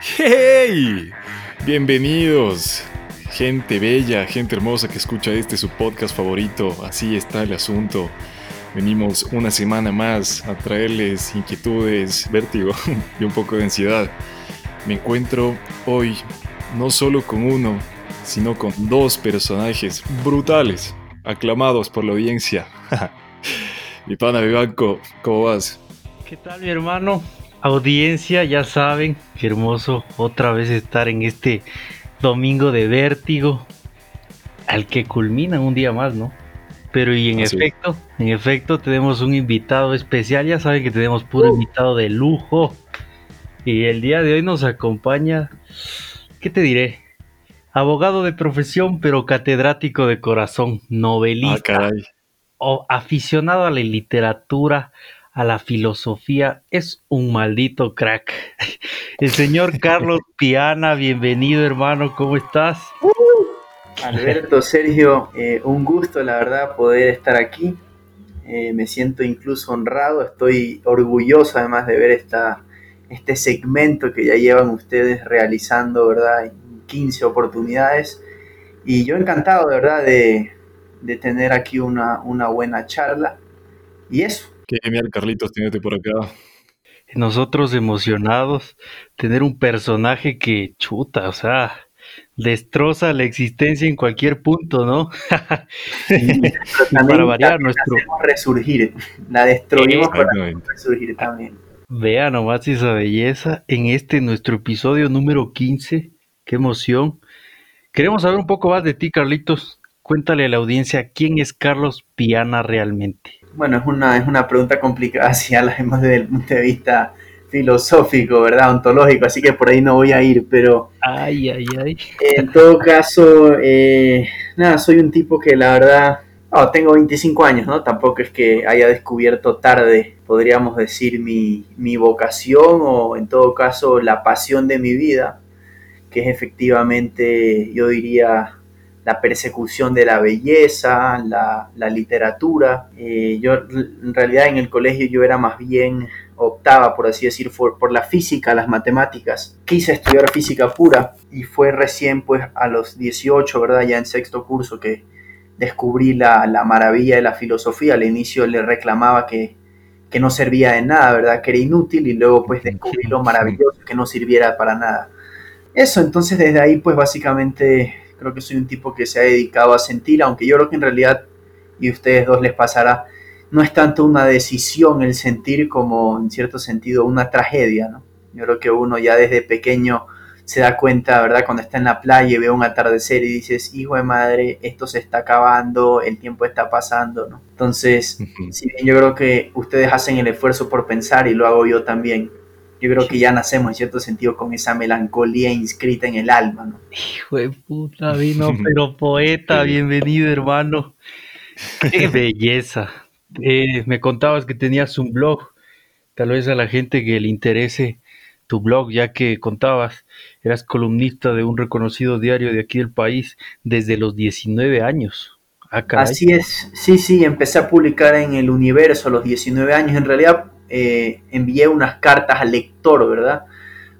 ¡Hey! Bienvenidos, gente bella, gente hermosa que escucha este su podcast favorito. Así está el asunto. Venimos una semana más a traerles inquietudes, vértigo y un poco de ansiedad. Me encuentro hoy no solo con uno, sino con dos personajes brutales, aclamados por la audiencia. mi pana Vivanco, ¿cómo vas? ¿Qué tal mi hermano? Audiencia, ya saben, qué hermoso otra vez estar en este domingo de vértigo, al que culmina un día más, ¿no? Pero y en efecto, en efecto tenemos un invitado especial, ya saben que tenemos puro invitado de lujo. Y el día de hoy nos acompaña, ¿qué te diré? Abogado de profesión, pero catedrático de corazón, novelista, o aficionado a la literatura, a la filosofía, es un maldito crack. El señor Carlos Piana, bienvenido hermano, ¿cómo estás? Alberto, Sergio, eh, un gusto la verdad poder estar aquí. Eh, me siento incluso honrado, estoy orgulloso además de ver esta, este segmento que ya llevan ustedes realizando, ¿verdad? 15 oportunidades. Y yo encantado, de verdad, de, de tener aquí una, una buena charla. Y eso, Qué genial, Carlitos, tenerte por acá. Nosotros emocionados, tener un personaje que chuta, o sea, destroza la existencia en cualquier punto, ¿no? para variar nuestro resurgir, la destruimos para resurgir también. Vea nomás esa belleza en este nuestro episodio número 15. Qué emoción. Queremos saber un poco más de ti, Carlitos. Cuéntale a la audiencia quién es Carlos Piana realmente bueno, es una, es una pregunta complicada si hablamos desde el punto de vista filosófico, ¿verdad? Ontológico, así que por ahí no voy a ir, pero... Ay, ay, ay. En todo caso, eh, nada, soy un tipo que la verdad... Oh, tengo 25 años, ¿no? Tampoco es que haya descubierto tarde, podríamos decir, mi, mi vocación o en todo caso la pasión de mi vida, que es efectivamente, yo diría, la persecución de la belleza, la, literatura. Eh, yo en realidad en el colegio yo era más bien, optaba por así decir, por, la física, las matemáticas. Quise estudiar física pura y fue recién pues a los 18, ¿verdad? Ya en sexto curso que descubrí la, maravilla de la filosofía. Al inicio le reclamaba que, que no servía de nada, ¿verdad? Que era inútil y luego pues descubrí lo maravilloso que no sirviera para nada. Eso, entonces desde ahí pues básicamente Creo que soy un tipo que se ha dedicado a sentir, aunque yo creo que en realidad, y a ustedes dos les pasará, no es tanto una decisión el sentir como en cierto sentido una tragedia, ¿no? Yo creo que uno ya desde pequeño se da cuenta, ¿verdad? Cuando está en la playa y ve un atardecer y dices, hijo de madre, esto se está acabando, el tiempo está pasando, ¿no? Entonces, si bien yo creo que ustedes hacen el esfuerzo por pensar y lo hago yo también, yo creo que ya nacemos en cierto sentido con esa melancolía inscrita en el alma, ¿no? Hijo de puta, vino, pero poeta, bienvenido hermano. Qué belleza. Eh, me contabas que tenías un blog, tal vez a la gente que le interese tu blog, ya que contabas, eras columnista de un reconocido diario de aquí del país desde los 19 años. Ah, Así es, sí, sí, empecé a publicar en el universo a los 19 años. En realidad eh, envié unas cartas al lector, ¿verdad?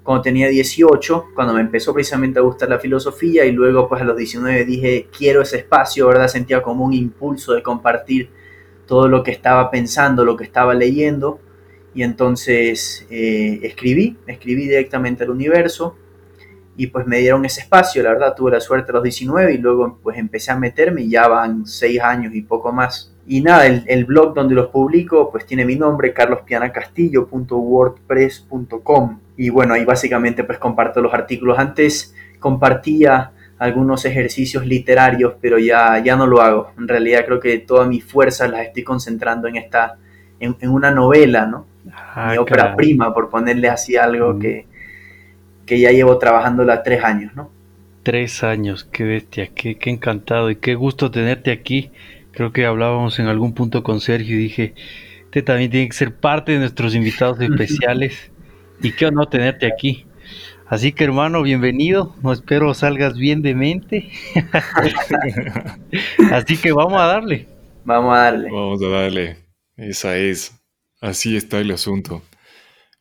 Cuando tenía 18, cuando me empezó precisamente a gustar la filosofía y luego pues a los 19 dije, quiero ese espacio, ¿verdad? Sentía como un impulso de compartir todo lo que estaba pensando, lo que estaba leyendo. Y entonces eh, escribí, escribí directamente al universo y pues me dieron ese espacio, la verdad tuve la suerte a los 19 y luego pues empecé a meterme y ya van 6 años y poco más y nada, el, blog donde los publico pues tiene mi nombre, carlospianacastillo.wordpress.com y bueno, ahí básicamente pues comparto los artículos. Antes compartía algunos ejercicios literarios, pero ya, ya no lo hago. En realidad creo que todas mis fuerzas las estoy concentrando en esta, en, una novela, ¿no? Ah, mi ópera prima, por ponerle así algo mm. que, que ya llevo trabajándola tres años, ¿no? Tres años, qué bestia, qué, qué encantado y qué gusto tenerte aquí Creo que hablábamos en algún punto con Sergio y dije, este también tiene que ser parte de nuestros invitados especiales y qué honor tenerte aquí. Así que hermano, bienvenido. No espero salgas bien de mente. Así que vamos a darle. Vamos a darle. Vamos a darle. Esa es. Así está el asunto.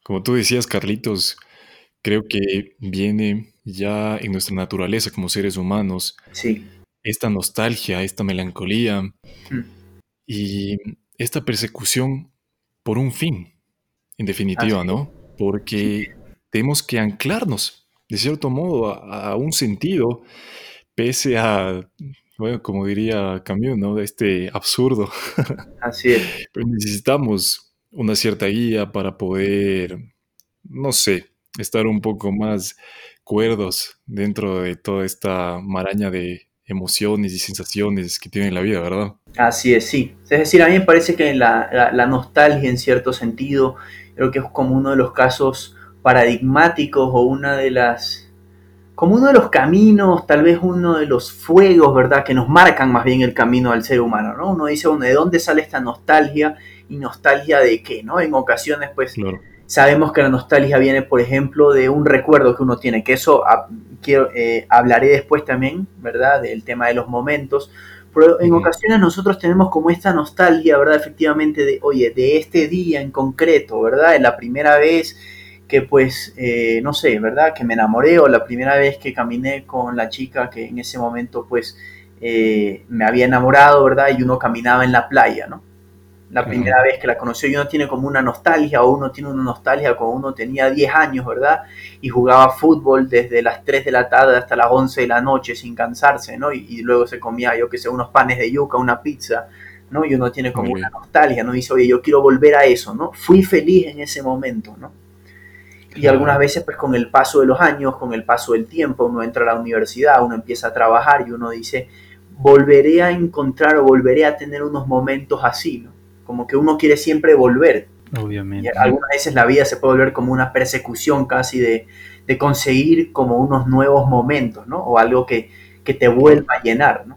Como tú decías, Carlitos, creo que viene ya en nuestra naturaleza como seres humanos. Sí. Esta nostalgia, esta melancolía Mm. y esta persecución por un fin, en definitiva, Así ¿no? Porque tenemos que anclarnos, de cierto modo, a, a un sentido, pese a, bueno, como diría Camus, ¿no? Este absurdo. Así es. Pero necesitamos una cierta guía para poder, no sé, estar un poco más cuerdos dentro de toda esta maraña de emociones y sensaciones que tiene la vida, ¿verdad? Así es, sí. Es decir, a mí me parece que la, la- la nostalgia en cierto sentido, creo que es como uno de los casos paradigmáticos o una de las, como uno de los caminos, tal vez uno de los fuegos, ¿verdad? Que nos marcan más bien el camino al ser humano, ¿no? Uno dice, bueno, ¿de dónde sale esta nostalgia? ¿Y nostalgia de qué, no? En ocasiones, pues, Claro. Sabemos que la nostalgia viene, por ejemplo, de un recuerdo que uno tiene, que eso ah, quiero, eh, hablaré después también, ¿verdad? Del tema de los momentos. Pero en ocasiones nosotros tenemos como esta nostalgia, ¿verdad? Efectivamente, de, oye, de este día en concreto, ¿verdad? De la primera vez que pues, eh, no sé, ¿verdad? Que me enamoré o la primera vez que caminé con la chica que en ese momento pues eh, me había enamorado, ¿verdad? Y uno caminaba en la playa, ¿no? La primera vez que la conoció y uno tiene como una nostalgia o uno tiene una nostalgia cuando uno tenía 10 años, ¿verdad? Y jugaba fútbol desde las 3 de la tarde hasta las 11 de la noche sin cansarse, ¿no? Y, y luego se comía, yo que sé, unos panes de yuca, una pizza, ¿no? Y uno tiene como una nostalgia, ¿no? Dice, oye, yo quiero volver a eso, ¿no? Fui feliz en ese momento, ¿no? Y algunas veces, pues con el paso de los años, con el paso del tiempo, uno entra a la universidad, uno empieza a trabajar y uno dice, volveré a encontrar o volveré a tener unos momentos así, ¿no? Como que uno quiere siempre volver. Y Obviamente. algunas veces la vida se puede volver como una persecución casi de, de conseguir como unos nuevos momentos, ¿no? O algo que, que te vuelva a llenar, ¿no?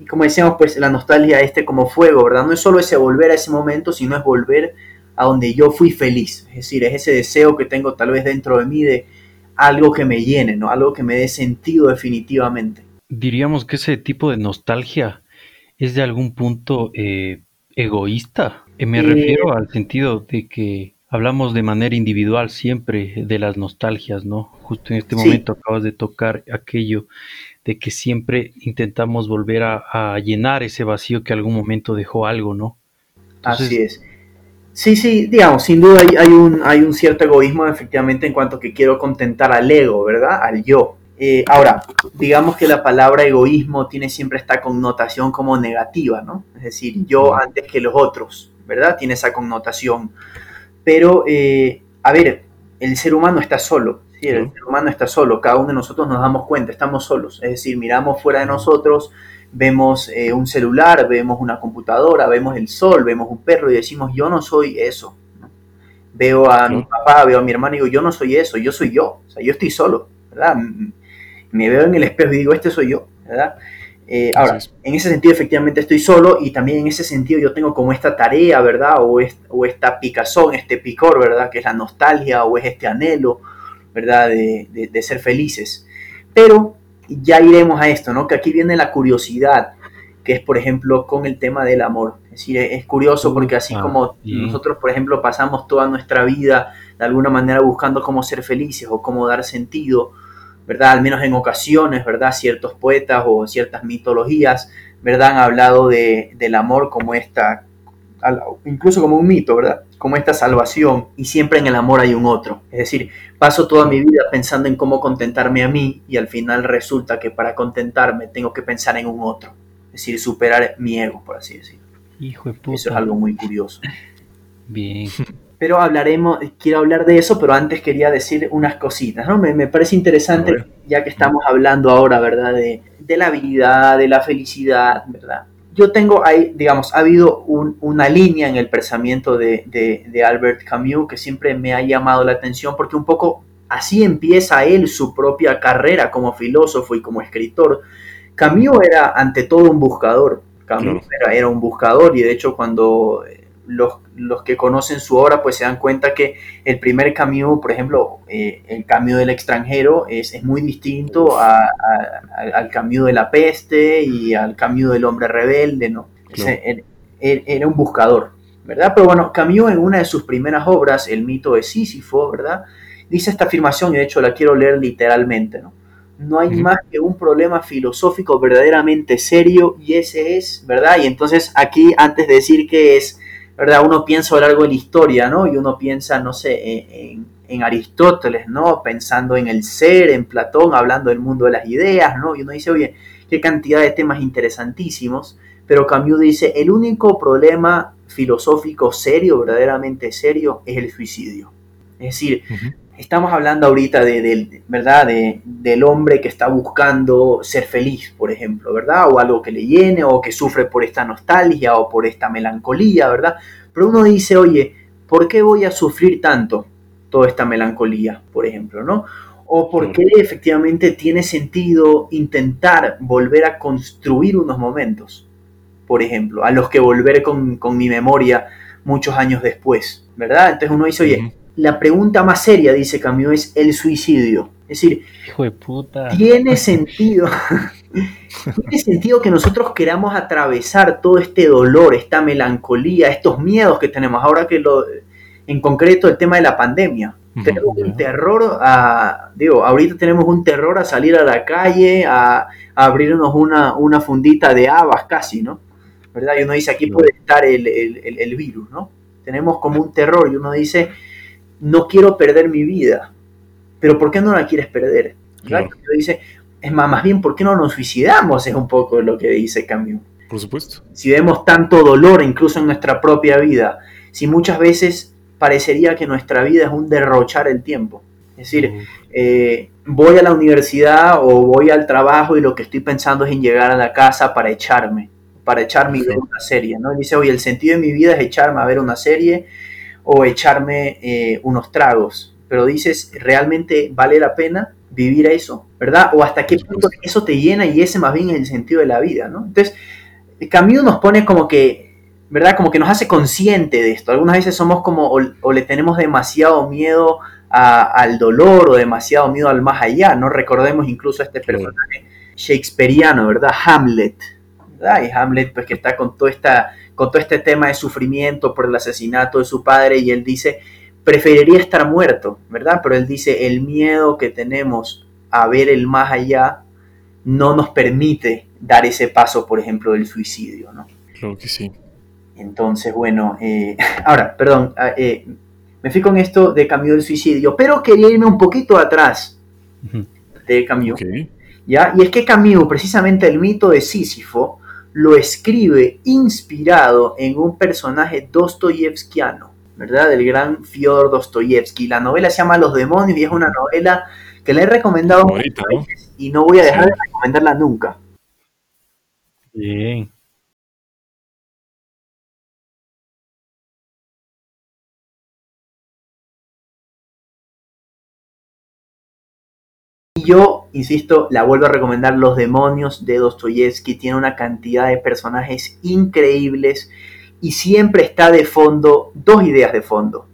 Y como decíamos, pues la nostalgia este como fuego, ¿verdad? No es solo ese volver a ese momento, sino es volver a donde yo fui feliz. Es decir, es ese deseo que tengo tal vez dentro de mí de algo que me llene, ¿no? Algo que me dé sentido definitivamente. Diríamos que ese tipo de nostalgia es de algún punto eh, egoísta. Eh, me Eh, refiero al sentido de que hablamos de manera individual siempre de las nostalgias, ¿no? Justo en este Sí. momento acabas de tocar aquello de que siempre intentamos volver a, a llenar ese vacío que algún momento dejó algo, ¿no? Entonces- Así es. Sí, sí, digamos, sin duda hay, hay un, hay un cierto egoísmo efectivamente en cuanto que quiero contentar al ego, ¿verdad? Al yo. Eh, ahora, digamos que la palabra egoísmo tiene siempre esta connotación como negativa, ¿no? Es decir, yo antes que los otros, ¿verdad? Tiene esa connotación. Pero, eh, a ver, el ser humano está solo, ¿sí? El ser humano está solo, cada uno de nosotros nos damos cuenta, estamos solos. Es decir, miramos fuera de nosotros, vemos eh, un celular, vemos una computadora, vemos el sol, vemos un perro y decimos, yo no soy eso. ¿no? Veo a mi papá, veo a mi hermano y digo, yo no soy eso, yo soy yo, o sea, yo estoy solo, ¿verdad? Me veo en el espejo y digo, este soy yo, ¿verdad? Eh, ahora, es. en ese sentido efectivamente estoy solo y también en ese sentido yo tengo como esta tarea, ¿verdad? O, es- o esta picazón, este picor, ¿verdad? Que es la nostalgia o es este anhelo, ¿verdad? De, de- de ser felices. Pero ya iremos a esto, ¿no? Que aquí viene la curiosidad, que es, por ejemplo, con el tema del amor. Es decir, es es curioso porque así Ah, como bien. nosotros, por ejemplo, pasamos toda nuestra vida de alguna manera buscando cómo ser felices o cómo dar sentido, ¿verdad? Al menos en ocasiones, ¿verdad? Ciertos poetas o ciertas mitologías, ¿verdad? Han hablado de, del amor como esta, al- incluso como un mito, ¿verdad? Como esta salvación y siempre en el amor hay un otro. Es decir, paso toda mi vida pensando en cómo contentarme a mí y al final resulta que para contentarme tengo que pensar en un otro. Es decir, superar mi ego, por así decirlo. Hijo de Eso es puta. algo muy curioso. Bien. Pero hablaremos, quiero hablar de eso, pero antes quería decir unas cositas, ¿no? Me, me parece interesante, ya que estamos hablando ahora, ¿verdad? De, de la vida, de la felicidad, ¿verdad? Yo tengo ahí, digamos, ha habido un- una línea en el pensamiento de, de- de Albert Camus que siempre me ha llamado la atención porque un poco así empieza él su propia carrera como filósofo y como escritor. Camus era ante todo un buscador. Camus Claro. era, era un buscador y de hecho cuando los, los que conocen su obra pues se dan cuenta que el primer Camus, por ejemplo, eh, el Camus del extranjero es, es muy distinto a- a- a- al Camus de la peste y al Camus del hombre rebelde, ¿no? Él- él era un buscador, ¿verdad? Pero bueno, Camus en una de sus primeras obras, El mito de Sísifo, ¿verdad? dice esta afirmación, y de hecho la quiero leer literalmente, ¿no? No hay más que un problema filosófico verdaderamente serio y ese es, ¿verdad? Y entonces aquí, antes de decir que es, ¿verdad? Uno piensa a lo largo de la historia, ¿no? Y uno piensa, no sé, en, Aristóteles, ¿no? Pensando en el ser, en Platón, hablando del mundo de las ideas, ¿no? Y uno dice, oye, qué cantidad de temas interesantísimos, pero Camus dice, el único problema filosófico serio, verdaderamente serio, es el suicidio. Es decir, estamos hablando ahorita de, ¿verdad? De, del hombre que está buscando ser feliz, por ejemplo, ¿verdad? O algo que le llene, o que sufre por esta nostalgia o por esta melancolía, ¿verdad? Pero uno dice, oye, ¿por qué voy a sufrir tanto toda esta melancolía, por ejemplo, ¿no? O por qué efectivamente tiene sentido intentar volver a construir unos momentos, por ejemplo, a los que volver con, con mi memoria muchos años después, ¿verdad? Entonces uno dice, oye, la pregunta más seria, dice Camus, es el suicidio. Es decir, Hijo de puta. tiene sentido, tiene sentido que nosotros queramos atravesar todo este dolor, esta melancolía, estos miedos que tenemos. Ahora que lo, en concreto el tema de la pandemia. Tenemos un terror a, digo, ahorita tenemos un terror a salir a la calle, a, abrirnos una, una, fundita de habas casi, ¿no? ¿Verdad? Y uno dice, aquí puede estar el, el, el virus, ¿no? Tenemos como un terror y uno dice, no quiero perder mi vida. Pero ¿por qué no la quieres perder? Claro. Dice, es más, más bien, ¿por qué no nos suicidamos? Es un poco lo que dice Camus. Por supuesto. Si vemos tanto dolor incluso en nuestra propia vida, si muchas veces parecería que nuestra vida es un derrochar el tiempo. Es decir, eh, voy a la universidad o voy al trabajo y lo que estoy pensando es en llegar a la casa para echarme, para echarme y ver una serie, ¿no? Y dice, oye, el sentido de mi vida es echarme a ver una serie o echarme eh, unos tragos. Pero dices, ¿realmente vale la pena vivir eso? ¿Verdad? O hasta qué punto eso te llena y ese más bien es el sentido de la vida, ¿no? Entonces, Camus nos pone como que, ¿verdad? Como que nos hace consciente de esto. Algunas veces somos como, o, le tenemos demasiado miedo a, al dolor o demasiado miedo al más allá, ¿no? Recordemos incluso a este personaje shakespeariano, ¿verdad? Hamlet, ¿verdad? Y Hamlet, pues que está con toda esta con todo este tema de sufrimiento por el asesinato de su padre y él dice, preferiría estar muerto, ¿verdad? Pero él dice, el miedo que tenemos a ver el más allá no nos permite dar ese paso, por ejemplo, del suicidio, ¿no? Claro que sí. Entonces, bueno, eh, ahora, perdón, ah, eh, me fui con esto de Camus del suicidio, pero quería irme un poquito atrás de Camus. Okay. ¿ya? Y es que Camus, precisamente el mito de Sísifo, lo escribe inspirado en un personaje dostoyevskiano, ¿verdad? Del gran Fyodor Dostoyevsky. La novela se llama Los demonios y es una novela que le he recomendado Bonita, ¿no? y no voy a dejar sí. de recomendarla nunca. Bien. Yo, insisto, la vuelvo a recomendar, Los demonios de Dostoyevsky. Tiene una cantidad de personajes increíbles y siempre está de fondo dos ideas de fondo.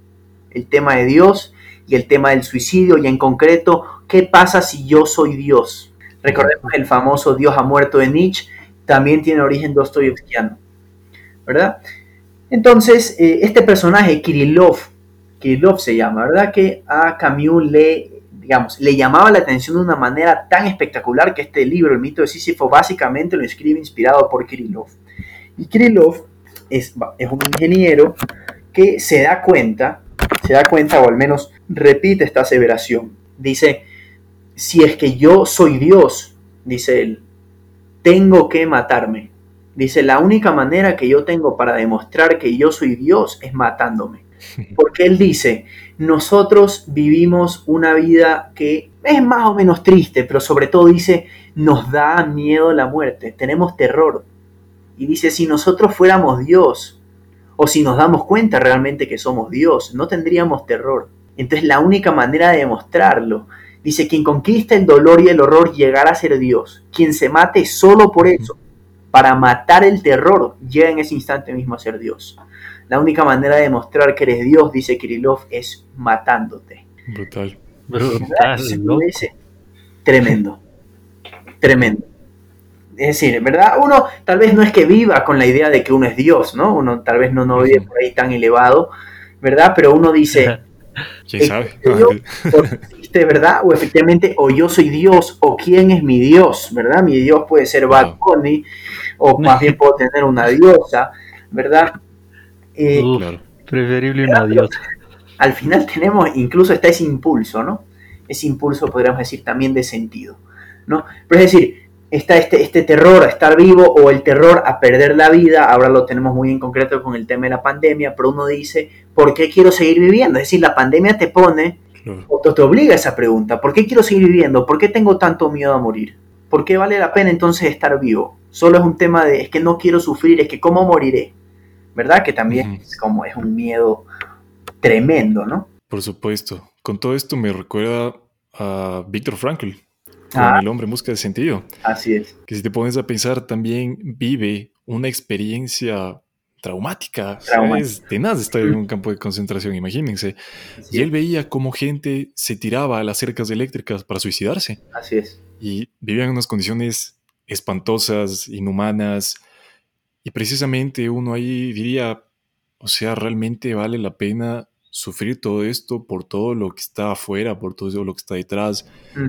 El tema de Dios y el tema del suicidio y en concreto, ¿qué pasa si yo soy Dios? Recordemos el famoso Dios ha muerto de Nietzsche, también tiene origen dostoyevskiano, ¿verdad? Entonces, eh, este personaje, Kirillov, Kirillov se llama, ¿verdad? Que a Camus le digamos, le llamaba la atención de una manera tan espectacular que este libro, El mito de Sísifo, básicamente lo escribe inspirado por Kirillov. Y Kirillov es, es un ingeniero que se da cuenta, se da cuenta o al menos repite esta aseveración. Dice, si es que yo soy Dios, dice él, tengo que matarme. Dice, la única manera que yo tengo para demostrar que yo soy Dios es matándome. Porque él dice, nosotros vivimos una vida que es más o menos triste, pero sobre todo dice, nos da miedo la muerte, tenemos terror. Y dice, si nosotros fuéramos Dios, o si nos damos cuenta realmente que somos Dios, no tendríamos terror. Entonces la única manera de demostrarlo, dice, quien conquista el dolor y el horror llegará a ser Dios. Quien se mate solo por eso, para matar el terror, llega en ese instante mismo a ser Dios. La única manera de demostrar que eres Dios, dice Kirillov, es matándote. Brutal. Brutal. Dice, tremendo. Tremendo. Es decir, ¿verdad? Uno tal vez no es que viva con la idea de que uno es Dios, ¿no? Uno tal vez no, no vive por ahí tan elevado, ¿verdad? Pero uno dice, ¿Quién sabe? ¿De verdad? O efectivamente, o yo soy Dios, o quién es mi Dios, ¿verdad? Mi Dios puede ser Bad Bunny, o más bien puedo tener una diosa, ¿verdad? Eh, Preferible una diosa. Al final tenemos, incluso está ese impulso, ¿no? Ese impulso, podríamos decir, también de sentido, ¿no? Pero es decir, está este, este terror a estar vivo o el terror a perder la vida, ahora lo tenemos muy en concreto con el tema de la pandemia, pero uno dice, ¿por qué quiero seguir viviendo? Es decir, la pandemia te pone, o te, obliga a esa pregunta, ¿por qué quiero seguir viviendo? ¿Por qué tengo tanto miedo a morir? ¿Por qué vale la pena entonces estar vivo? Solo es un tema de, es que no quiero sufrir, es que cómo moriré, ¿verdad? Que también es como es un miedo tremendo, ¿no? Por supuesto. Con todo esto me recuerda a Víctor Frankl, Ah. el hombre en busca de sentido. Así es. Que si te pones a pensar, también vive una experiencia traumática. Es tenaz estar en un campo de concentración, imagínense. y él veía cómo gente se tiraba a las cercas eléctricas para suicidarse. Así es. Y vivía en unas condiciones espantosas, inhumanas. Y precisamente uno ahí diría, o sea, realmente vale la pena sufrir todo esto por todo lo que está afuera, por todo lo que está detrás,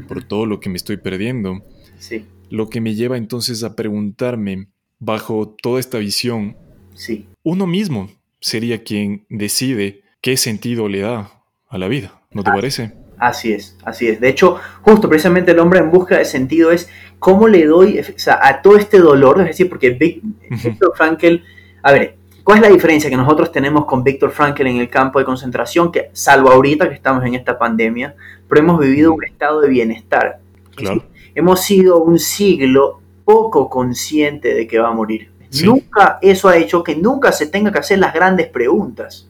por todo lo que me estoy perdiendo. Sí. Lo que me lleva entonces a preguntarme, bajo toda esta visión, sí. uno mismo sería quien decide qué sentido le da a la vida, ¿no te parece? Así es, así es. De hecho, justo precisamente el hombre en busca de sentido es cómo le doy a todo este dolor, es decir, porque Víctor Frankel, a ver, ¿Cuál es la diferencia que nosotros tenemos con Víctor Frankl en el campo de concentración? Que salvo ahorita que estamos en esta pandemia, pero hemos vivido un estado de bienestar. Claro. Hemos sido un siglo poco consciente de que va a morir. Nunca eso ha hecho que nunca se tenga que hacer las grandes preguntas.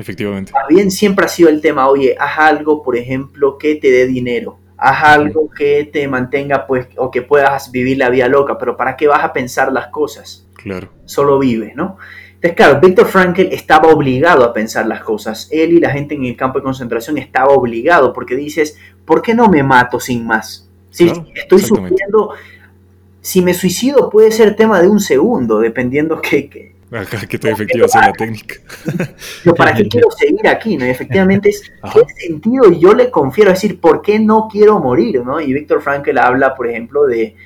Efectivamente. Más bien siempre ha sido el tema, oye, haz algo, por ejemplo, que te dé dinero. Haz algo que te mantenga, pues, o que puedas vivir la vida loca, pero ¿para qué vas a pensar las cosas? Claro. Solo vive, ¿no? Entonces, claro, Víctor Frankl estaba obligado a pensar las cosas. Él y la gente en el campo de concentración estaba obligado porque dices, ¿por qué no me mato sin más? Si estoy sufriendo, si me suicido puede ser tema de un segundo, dependiendo que... que Acá, que efectiva sea la técnica. ¿para qué quiero seguir aquí? ¿no? Y efectivamente es, ¿qué sentido yo le confiero? Es decir, ¿por qué no quiero morir? ¿no? Y Víctor Frankl habla, por ejemplo, de,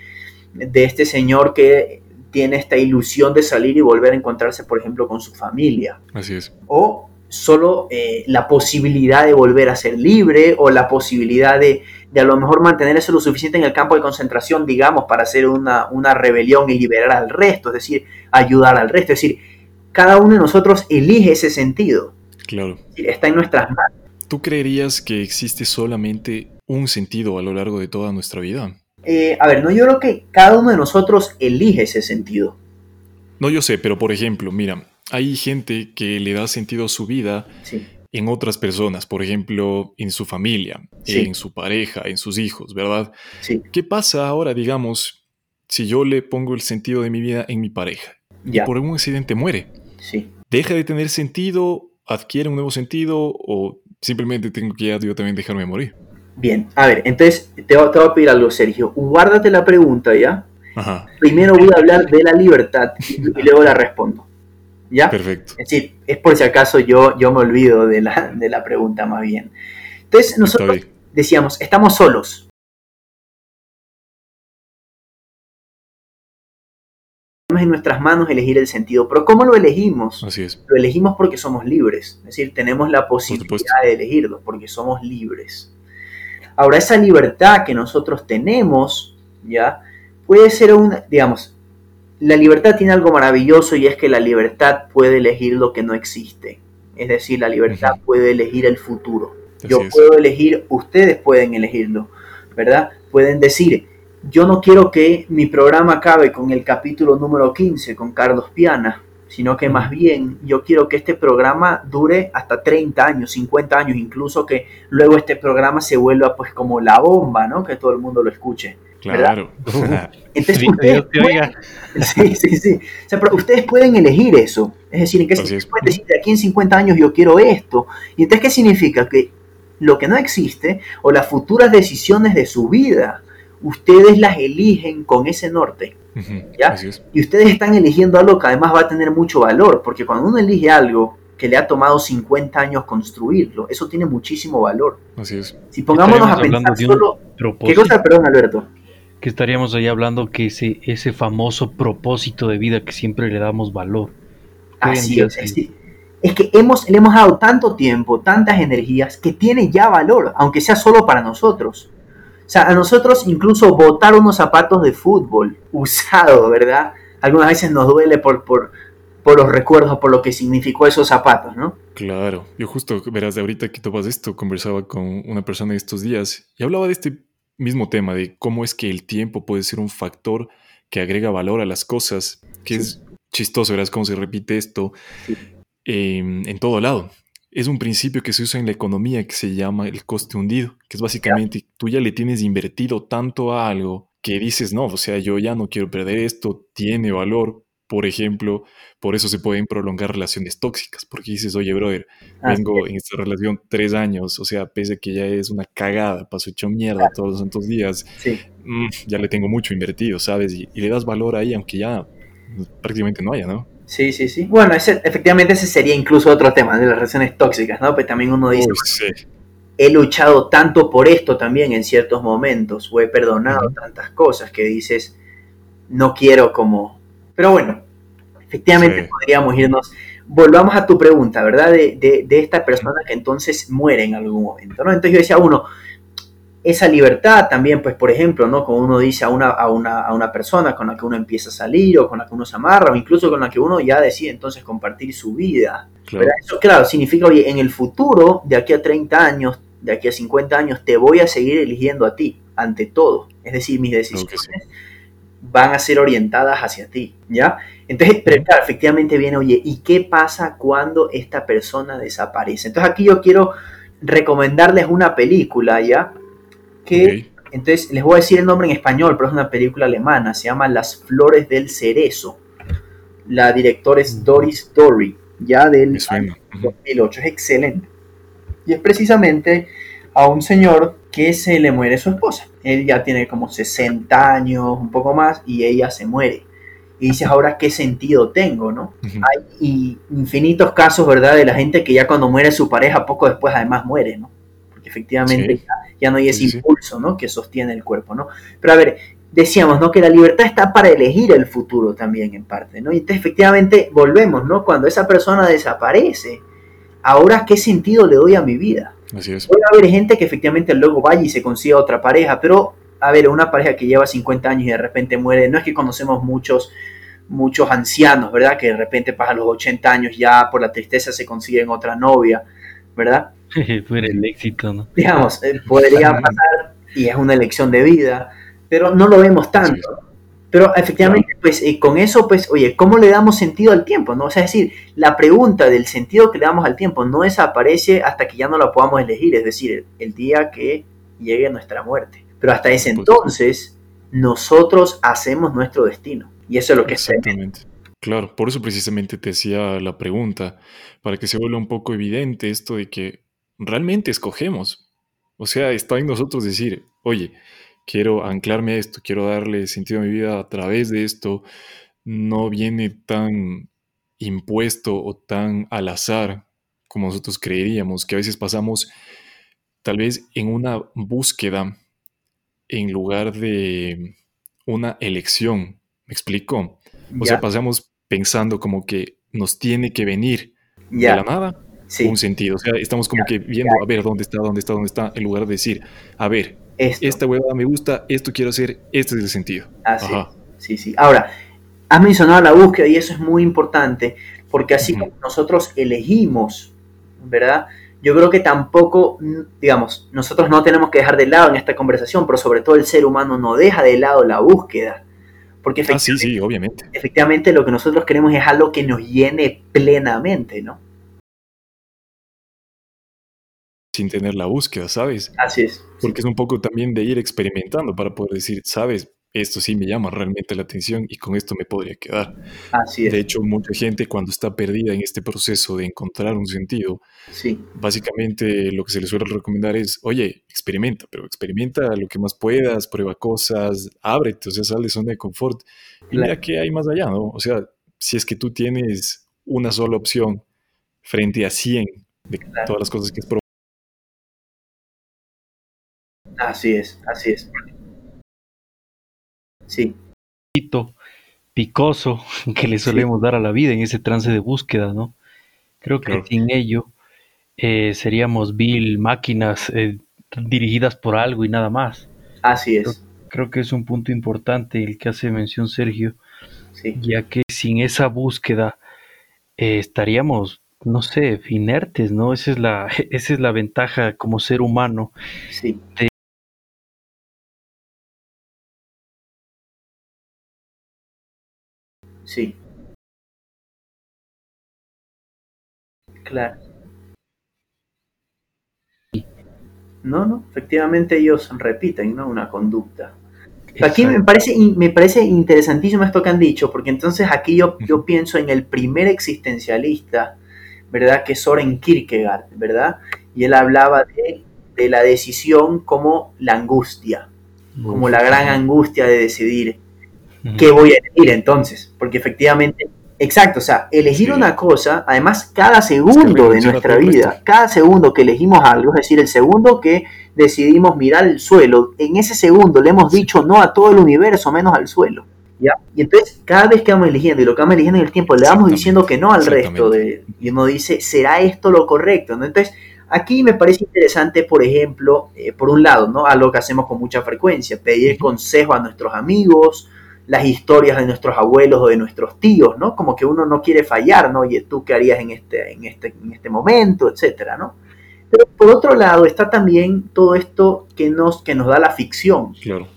de este señor que tiene esta ilusión de salir y volver a encontrarse, por ejemplo, con su familia. Así es. O solo eh, la posibilidad de volver a ser libre o la posibilidad de, de, a lo mejor mantenerse lo suficiente en el campo de concentración, digamos, para hacer una, una rebelión y liberar al resto, es decir, ayudar al resto. Es decir, cada uno de nosotros elige ese sentido. Claro. Está en nuestras manos. ¿Tú creerías que existe solamente un sentido a lo largo de toda nuestra vida? Eh, a ver, no, yo creo que cada uno de nosotros elige ese sentido. No, yo sé, pero por ejemplo, mira, hay gente que le da sentido a su vida en otras personas, por ejemplo, en su familia, en su pareja, en sus hijos, ¿verdad? Sí. ¿Qué pasa ahora, digamos, si yo le pongo el sentido de mi vida en mi pareja y por un accidente muere? Sí. ¿Deja de tener sentido, adquiere un nuevo sentido o simplemente tengo que yo también dejarme morir? Bien, a ver, entonces te, voy a pedir algo, Sergio. Guárdate la pregunta, ¿ya? Ajá. Primero voy a hablar de la libertad y, luego la respondo. ¿Ya? Perfecto. Es decir, es por si acaso yo, yo me olvido de la, de la pregunta más bien. Entonces nosotros decíamos, estamos solos. en nuestras manos elegir el sentido, pero ¿cómo lo elegimos? Así es. Lo elegimos porque somos libres, es decir, tenemos la posibilidad de elegirlo, porque somos libres. Ahora, esa libertad que nosotros tenemos, ¿ya? Puede ser un, digamos, la libertad tiene algo maravilloso y es que la libertad puede elegir lo que no existe. Es decir, la libertad puede elegir el futuro. yo puedo elegir, ustedes pueden elegirlo, ¿verdad? Pueden decir, yo no quiero que mi programa acabe con el capítulo número 15, con Carlos Piana, sino que más bien yo quiero que este programa dure hasta 30 años, 50 años, incluso que luego este programa se vuelva pues como la bomba, ¿no? Que todo el mundo lo escuche. Claro. Entonces, ustedes, pueden, sí, sí, sí. O sea, pero ustedes pueden elegir eso. Es decir, en qué pueden decir, de aquí en 50 años yo quiero esto. ¿Y entonces qué significa? Que lo que no existe o las futuras decisiones de su vida, ustedes las eligen con ese norte. Y ustedes están eligiendo algo que además va a tener mucho valor, porque cuando uno elige algo que le ha tomado 50 años construirlo. Eso tiene muchísimo valor. Así es. Si pongámonos a pensar solo... ¿Qué cosa? Perdón, Alberto. Que estaríamos ahí hablando que ese, ese famoso propósito de vida que siempre le damos valor. Así es. Es, que- es que hemos, le hemos dado tanto tiempo, tantas energías, que tiene ya valor, aunque sea solo para nosotros. O sea, a nosotros incluso botar unos zapatos de fútbol usados, ¿verdad? Algunas veces nos duele por, por, por los recuerdos, por lo que significó esos zapatos, ¿no? Claro, yo justo, verás, de ahorita que topas esto, conversaba con una persona estos días y hablaba de este mismo tema, de cómo es que el tiempo puede ser un factor que agrega valor a las cosas, que Sí. es chistoso, verás cómo se repite esto Sí. eh, en todo lado. Es un principio que se usa en la economía que se llama el coste hundido, que es básicamente tú ya le tienes invertido tanto a algo que dices, no, o sea, yo ya no quiero perder esto, tiene valor. Por ejemplo, por eso se pueden prolongar relaciones tóxicas, porque dices, oye, brother, vengo en esta relación tres años, o sea, pese a que ya es una cagada, paso hecho mierda todos los santos días, Sí, mm, ya le tengo mucho invertido, ¿sabes? Y, y le das valor ahí, aunque ya pues, prácticamente no haya, ¿no? sí, sí. sí. Bueno, ese, efectivamente ese sería incluso otro tema de las relaciones tóxicas, ¿no? Pero también uno dice, Uy, sí, he luchado tanto por esto también en ciertos momentos, o he perdonado tantas cosas que dices, no quiero como... Pero bueno, efectivamente Sí. podríamos irnos... Volvamos a tu pregunta, ¿verdad? De, de- de esta persona que entonces muere en algún momento, ¿no? Entonces yo decía, uno, esa libertad también, pues por ejemplo, ¿no? Como uno dice a una, a, una, a una persona con la que uno empieza a salir o con la que uno se amarra o incluso con la que uno ya decide entonces compartir su vida. claro. Eso, claro, significa, oye, en el futuro, de aquí a 30 años, de aquí a 50 años, te voy a seguir eligiendo a ti, ante todo. Es decir, mis decisiones van a ser orientadas hacia ti, ¿ya? Entonces, pero claro, efectivamente viene, oye, ¿y qué pasa cuando esta persona desaparece? Entonces aquí yo quiero recomendarles una película, ¿ya? Que, entonces, les voy a decir el nombre en español, pero es una película alemana, se llama Las Flores del Cerezo. La directora es Doris Dory, ya del. Ujú. 2008, es excelente. Y es precisamente a un señor que se le muere su esposa. Él ya tiene como 60 años, un poco más, y ella se muere. Y dices, ahora, ¿qué sentido tengo, no? Hay infinitos casos, ¿verdad? De la gente que ya cuando muere su pareja, poco después además muere, ¿no? Porque efectivamente Sí. ya, ya no hay ese sí. impulso, ¿no? Que sostiene el cuerpo, ¿no? Pero a ver, decíamos, ¿no? Que la libertad está para elegir el futuro también, en parte, ¿no? Y entonces, efectivamente, volvemos, ¿no? Cuando esa persona desaparece, ahora, ¿qué sentido le doy a mi vida? Así es. Puede haber gente que efectivamente luego vaya y se consiga otra pareja, pero, a ver, una pareja que lleva 50 años y de repente muere, no es que conocemos muchos muchos ancianos, ¿verdad? Que de repente pasan los 80 años ya por la tristeza se consiguen otra novia, ¿verdad? Fuera el éxito, ¿no? digamos, eh, podría pasar y es una elección de vida, pero no lo vemos tanto. Pero efectivamente, pues eh, con eso, pues, oye, ¿cómo le damos sentido al tiempo? ¿no? O sea, es decir, la pregunta del sentido que le damos al tiempo no desaparece hasta que ya no la podamos elegir, es decir, el, el día que llegue nuestra muerte. Pero hasta ese entonces, nosotros hacemos nuestro destino. Y eso es lo que es. Exactamente. Claro, por eso precisamente te hacía la pregunta, para que se vuelva un poco evidente esto de que realmente escogemos. O sea, está en nosotros decir, oye, quiero anclarme a esto, quiero darle sentido a mi vida a través de esto. No viene tan impuesto o tan al azar como nosotros creeríamos, que a veces pasamos tal vez en una búsqueda en lugar de una elección. ¿Me explico? O sea, pasamos pensando como que nos tiene que venir de la nada sí, un sentido. O sea, estamos como que viendo a ver dónde está, dónde está, dónde está, en lugar de decir, a ver, esto. esta huevada me gusta, esto quiero hacer, este es el sentido. Así Ajá. Sí, sí. Ahora, has mencionado la búsqueda y eso es muy importante, porque así como nosotros elegimos, ¿verdad? Yo creo que tampoco, mm, digamos, nosotros no tenemos que dejar de lado en esta conversación, pero sobre todo el ser humano no deja de lado la búsqueda. Porque Ah, sí, efectivamente, sí, obviamente. efectivamente lo que nosotros queremos es algo que nos llene plenamente, ¿no? Sin tener la búsqueda, ¿sabes? Así es. Porque es un poco también de ir experimentando para poder decir, ¿sabes? Esto sí me llama realmente la atención y con esto me podría quedar. Así es. De hecho, mucha gente cuando está perdida en este proceso de encontrar un sentido, Sí, básicamente lo que se les suele recomendar es, oye, experimenta, pero experimenta lo que más puedas, prueba cosas, ábrete, o sea, sal de zona de confort y Claro. mira qué hay más allá, ¿no? O sea, si es que tú tienes una sola opción, frente a 100 de todas las cosas que es Así es, así es. Sí. Picoso que le solemos dar a la vida en ese trance de búsqueda, ¿no? Creo que sin ello eh, seríamos vil máquinas eh, dirigidas por algo y nada más. Así es. Creo, que es un punto importante el que hace mención Sergio, ya que sin esa búsqueda eh, estaríamos, no sé, inertes, ¿no? Esa es la, esa es la ventaja como ser humano sí. Sí. Claro. No, no, efectivamente ellos repiten, ¿no? Una conducta. Aquí me parece, me parece interesantísimo esto que han dicho, porque entonces aquí yo, yo pienso en el primer existencialista, ¿verdad? Que es Soren Kierkegaard, ¿verdad? Y él hablaba de, de la decisión como la angustia, como la gran angustia de decidir qué voy a elegir entonces, porque efectivamente Exacto, o sea, elegir una cosa, además cada segundo de nuestra vida, cada segundo que elegimos algo, es decir, el segundo que decidimos mirar el suelo, en ese segundo le hemos dicho no a todo el universo, menos al suelo. ¿ya? Y entonces, cada vez que vamos eligiendo y lo que vamos eligiendo en el tiempo, le vamos diciendo que no al resto, de, y uno dice, ¿será esto lo correcto? ¿no? Entonces, aquí me parece interesante, por ejemplo, eh, por un lado, ¿no? algo que hacemos con mucha frecuencia, pedir consejo a nuestros amigos, las historias de nuestros abuelos o de nuestros tíos, ¿no? Como que uno no quiere fallar, ¿no? Oye, ¿tú qué harías en este, en este, en este momento, etcétera, ¿no? Pero por otro lado está también todo esto que nos, que nos da la ficción. Claro.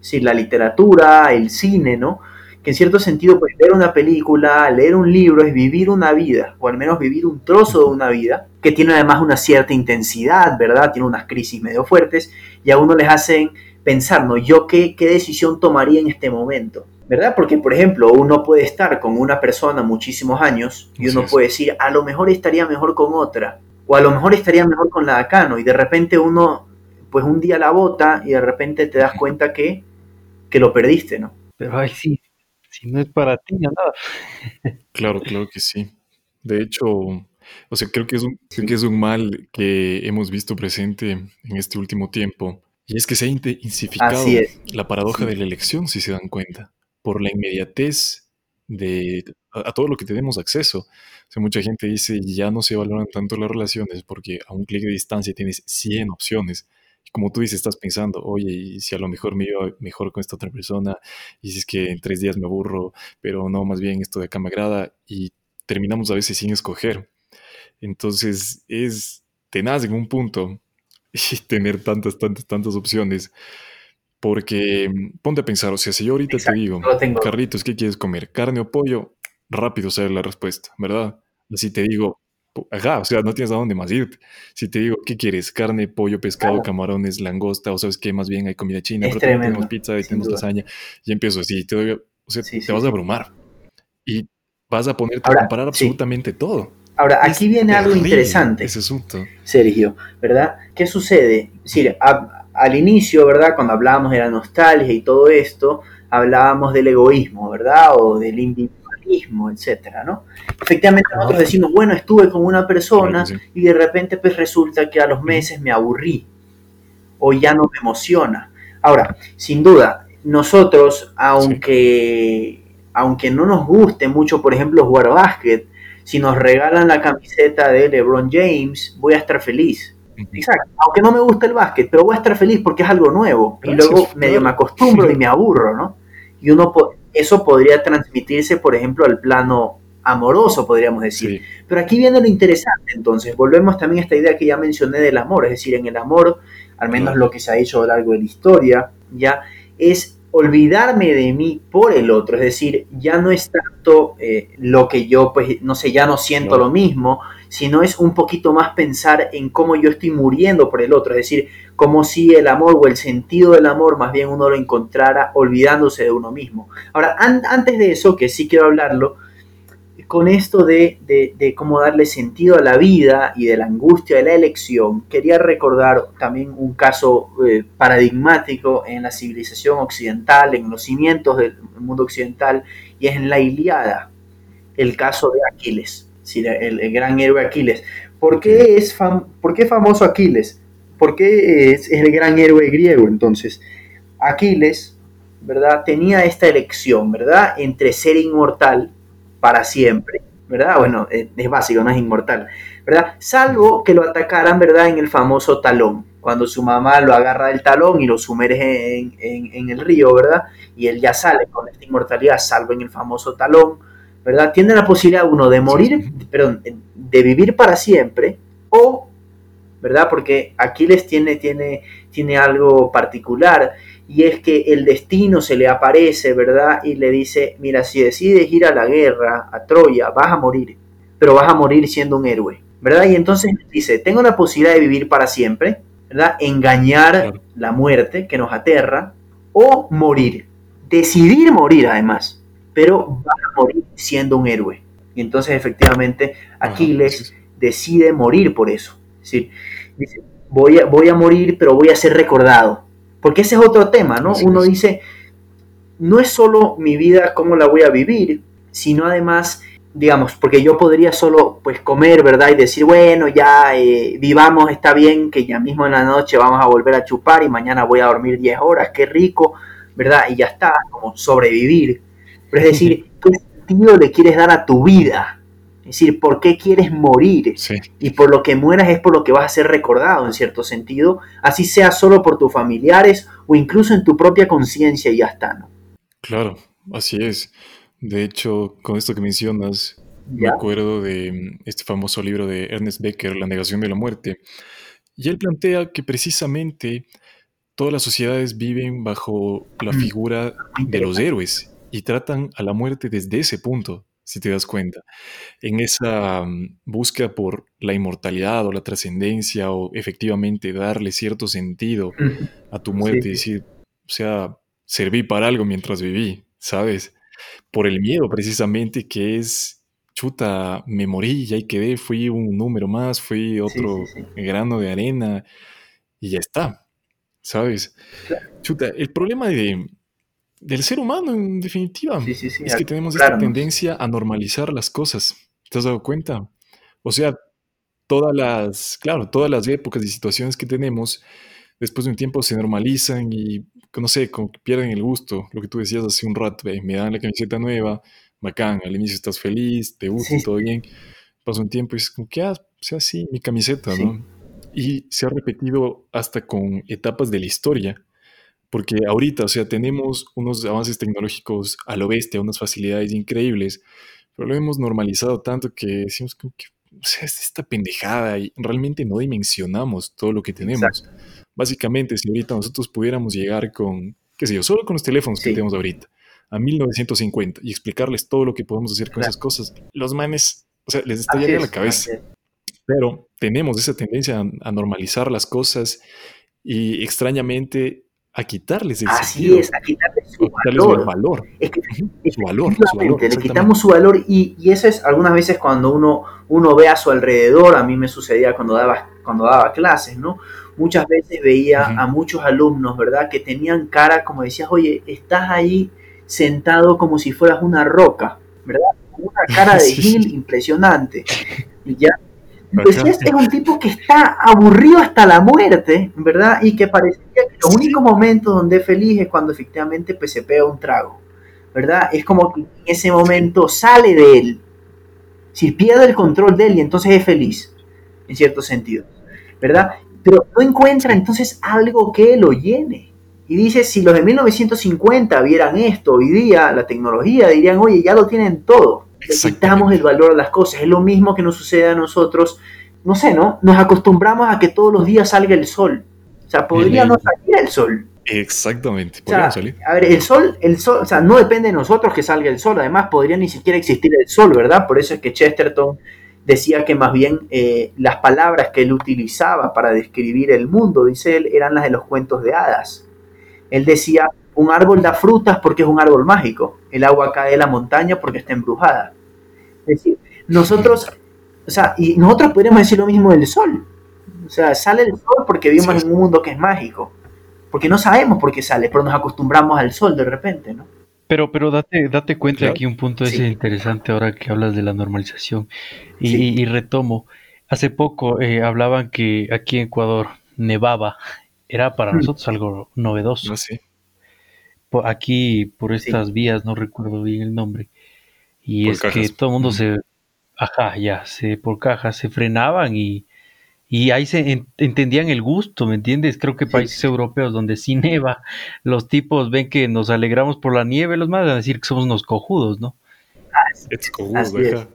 Sí, la literatura, el cine, ¿no? Que en cierto sentido, pues ver una película, leer un libro es vivir una vida, o al menos vivir un trozo de una vida, que tiene además una cierta intensidad, ¿verdad? Tiene unas crisis medio fuertes, y a uno les hacen pensar, ¿no? Yo qué, qué decisión tomaría en este momento, ¿verdad? Porque, por ejemplo, uno puede estar con una persona muchísimos años y uno puede decir, a lo mejor estaría mejor con otra, o a lo mejor estaría mejor con la de acá, ¿no? Y de repente uno, pues un día la bota y de repente te das cuenta que, que lo perdiste, ¿no? Pero ay, sí, si no es para ti, nada. Claro, claro que sí. De hecho, o sea, creo que es un, que es un mal que hemos visto presente en este último tiempo y es que se ha intensificado la paradoja de la elección, si se dan cuenta, por la inmediatez de a, todo lo que tenemos acceso. O sea, mucha gente dice, ya no se valoran tanto las relaciones porque a un clic de distancia tienes 100 opciones. Y como tú dices, estás pensando, oye, y si a lo mejor me iba mejor con esta otra persona, y si es que en tres días me aburro, pero no, más bien esto de acá me agrada, y terminamos a veces sin escoger. Entonces, es tenaz en un punto y tener tantas, tantas, tantas opciones. Porque mm, ponte a pensar, o sea, si yo ahorita te digo, Carlitos, ¿qué quieres comer? ¿Carne o pollo? Rápido sale la respuesta, ¿verdad? Si te digo, ajá, o sea, no tienes a dónde más irte. Si te digo, ¿qué quieres? Carne, pollo, pescado, camarones, langosta, o sabes qué, más bien hay comida china, pero tenemos pizza y tenemos lasaña. Y empiezo así, te o sea, te vas a abrumar. Y vas a ponerte a comparar absolutamente todo. Ahora, aquí viene algo interesante. Ese asunto. Sergio, ¿verdad? ¿Qué sucede? Al inicio, ¿verdad? Cuando hablábamos de la nostalgia y todo esto, hablábamos del egoísmo, ¿verdad? O del individualismo, etcétera, ¿no? Efectivamente, nosotros decimos, bueno, estuve con una persona y de repente, pues resulta que a los meses me aburrí o ya no me emociona. Ahora, sin duda, nosotros, aunque, aunque no nos guste mucho, por ejemplo, jugar básquet, si nos regalan la camiseta de LeBron James, voy a estar feliz. Exacto. Aunque no me gusta el básquet, pero voy a estar feliz porque es algo nuevo. y luego medio me acostumbro y me aburro, ¿no? Y uno eso podría transmitirse, por ejemplo, al plano amoroso, podríamos decir. Pero aquí viene lo interesante, entonces, volvemos también a esta idea que ya mencioné del amor, es decir, en el amor, al menos lo que se ha hecho a lo largo de la historia, ya es olvidarme de mí por el otro, es decir, ya no es tanto eh, lo que yo, pues, no sé, ya no siento lo mismo, sino es un poquito más pensar en cómo yo estoy muriendo por el otro, es decir, como si el amor o el sentido del amor más bien uno lo encontrara olvidándose de uno mismo. Ahora, antes de eso, que sí quiero hablarlo, con esto de, cómo darle sentido a la vida y de la angustia de la elección, quería recordar también un caso eh, paradigmático en la civilización occidental, en los cimientos del mundo occidental, y es en la Iliada, el caso de Aquiles. el, gran héroe Aquiles. ¿Por qué es ¿por qué famoso Aquiles? ¿Por qué es, el gran héroe griego? Entonces, Aquiles, ¿verdad? Tenía esta elección, ¿verdad? Entre ser inmortal para siempre, ¿verdad? Bueno, es básico, no es inmortal, ¿verdad? Salvo que lo atacaran, ¿verdad? En el famoso talón, cuando su mamá lo agarra del talón y lo sumerge en, el río, ¿verdad? Y él ya sale con esta inmortalidad, salvo en el famoso talón, ¿verdad? Tiene la posibilidad uno de morir, perdón, de vivir para siempre o, ¿verdad? Porque Aquiles tiene, tiene, tiene algo particular y es que el destino se le aparece, ¿verdad? Y le dice, mira, si decides ir a la guerra, a Troya, vas a morir, pero vas a morir siendo un héroe, ¿verdad? Y entonces dice, tengo la posibilidad de vivir para siempre, ¿verdad? Engañar la muerte que nos aterra o morir, decidir morir además, pero va a morir siendo un héroe. Y entonces efectivamente Aquiles decide morir por eso. Es decir, dice, voy a, voy a morir, pero voy a ser recordado. Porque ese es otro tema, ¿no? Uno dice, no es solo mi vida, cómo la voy a vivir, sino además, digamos, porque yo podría solo pues comer, ¿verdad? Y decir, bueno, ya eh, vivamos, está bien, que ya mismo en la noche vamos a volver a chupar y mañana voy a dormir 10 horas, qué rico, ¿verdad? Y ya está, como sobrevivir. Pero es decir, ¿qué sentido le quieres dar a tu vida? Es decir, ¿por qué quieres morir? Y por lo que mueras es por lo que vas a ser recordado, en cierto sentido, así sea solo por tus familiares o incluso en tu propia conciencia y ya está, ¿no? Claro, así es. De hecho, con esto que mencionas, me acuerdo de mm, este famoso libro de Ernest Becker, La negación de la muerte. Y él plantea que precisamente todas las sociedades viven bajo la mm. figura de los héroes y tratan a la muerte desde ese punto, si te das cuenta. En esa mm, búsqueda por la inmortalidad o la trascendencia o efectivamente darle cierto sentido a tu muerte, y decir, o sea, serví para algo mientras viví, ¿sabes? Por el miedo precisamente que es, chuta, me morí y ahí quedé, fui un número más, fui otro grano de arena y ya está, ¿sabes? Chuta, el problema de, del ser humano, en definitiva. es que tenemos esta tendencia a normalizar las cosas. ¿Te has dado cuenta? O sea, todas las, claro, todas las épocas y situaciones que tenemos, después de un tiempo se normalizan y, no sé, como que pierden el gusto. Lo que tú decías hace un rato, me dan la camiseta nueva, bacán, al inicio estás feliz, te gusta, todo bien. Pasa un tiempo y es como que, ah, sea así, mi camiseta, ¿no? Y se ha repetido hasta con etapas de la historia porque ahorita, o sea, tenemos unos avances tecnológicos a lo bestia, unas facilidades increíbles, pero lo hemos normalizado tanto que decimos que, o sea, es esta pendejada y realmente no dimensionamos todo lo que tenemos. Básicamente, si ahorita nosotros pudiéramos llegar con, qué sé yo, solo con los teléfonos que tenemos ahorita, a 1950 y explicarles todo lo que podemos hacer con esas cosas, los manes, o sea, les estallaría la cabeza. Pero tenemos esa tendencia a, a normalizar las cosas y extrañamente a quitarles el Así es, a quitarles su valor. Es que, su valor, su valor le quitamos su valor y, y, eso es algunas veces cuando uno, uno ve a su alrededor, a mí me sucedía cuando daba, cuando daba clases, ¿no? Muchas veces veía a muchos alumnos, ¿verdad? Que tenían cara, como decías, oye, estás ahí sentado como si fueras una roca, ¿verdad? Una cara de Gil impresionante. Y ya pues es un tipo que está aburrido hasta la muerte, ¿verdad? Y que parecía que el único momento donde es feliz es cuando efectivamente pues, se pega un trago, ¿verdad? Es como que en ese momento sale de él, si pierde el control de él y entonces es feliz, en cierto sentido, ¿verdad? Pero no encuentra entonces algo que lo llene. Y dice, si los de 1950 vieran esto hoy día, la tecnología, dirían, oye, ya lo tienen todo quitamos el valor a las cosas. Es lo mismo que nos sucede a nosotros. No sé, ¿no? Nos acostumbramos a que todos los días salga el sol. O sea, podría no salir el sol. Exactamente, podría salir. A ver, el sol, el sol, o sea, no depende de nosotros que salga el sol. Además, podría ni siquiera existir el sol, ¿verdad? Por eso es que Chesterton decía que más bien eh, las palabras que él utilizaba para describir el mundo, dice él, eran las de los cuentos de hadas. Él decía, un árbol da frutas porque es un árbol mágico. El agua cae de la montaña porque está embrujada. Es decir, nosotros, o sea, y nosotros podríamos decir lo mismo del sol. O sea, sale el sol porque vivimos en un mundo que es mágico. Porque no sabemos por qué sale, pero nos acostumbramos al sol de repente, ¿no? Pero, pero date, date cuenta aquí un punto ese interesante ahora que hablas de la normalización. Y, retomo, hace poco eh, hablaban que aquí en Ecuador nevaba, era para mm. nosotros algo novedoso. No, aquí, por estas vías, no recuerdo bien el nombre, y es que todo el mundo se, ajá, ya, se, por cajas, se frenaban y y ahí se entendían el gusto, ¿me entiendes? Creo que países europeos donde sí neva, los tipos ven que nos alegramos por la nieve, los más van a decir que somos unos cojudos, ¿no? Es cojudo,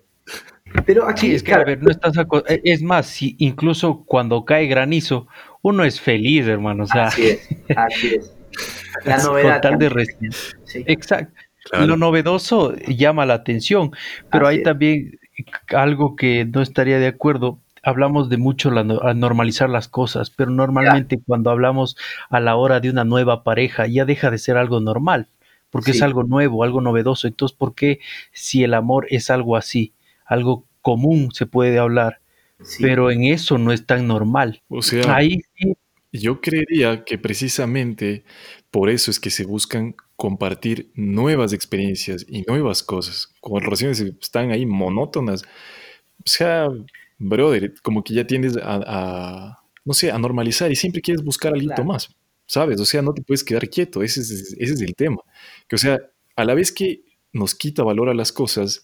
Pero aquí es que, a ver, no estás e, es más, si incluso cuando cae granizo, uno es feliz, hermano, o sea, así es, así es. La novedad. Con de Exacto. Lo novedoso llama la atención, pero hay también algo que no estaría de acuerdo hablamos de mucho la, normalizar las cosas, pero normalmente cuando hablamos a la hora de una nueva pareja ya deja de ser algo normal, porque es algo nuevo, algo novedoso. Entonces, ¿por qué si el amor es algo así, algo común se puede hablar, pero en eso no es tan normal? O sea, ahí yo creería que precisamente por eso es que se buscan compartir nuevas experiencias y nuevas cosas. Como relaciones están ahí monótonas, o sea, brother, como que ya tiendes a, no sé, a normalizar y siempre quieres buscar algo más, ¿sabes? O sea, no te puedes quedar quieto, ese es, ese es el tema. Que, o sea, a la vez que nos quita valor a las cosas,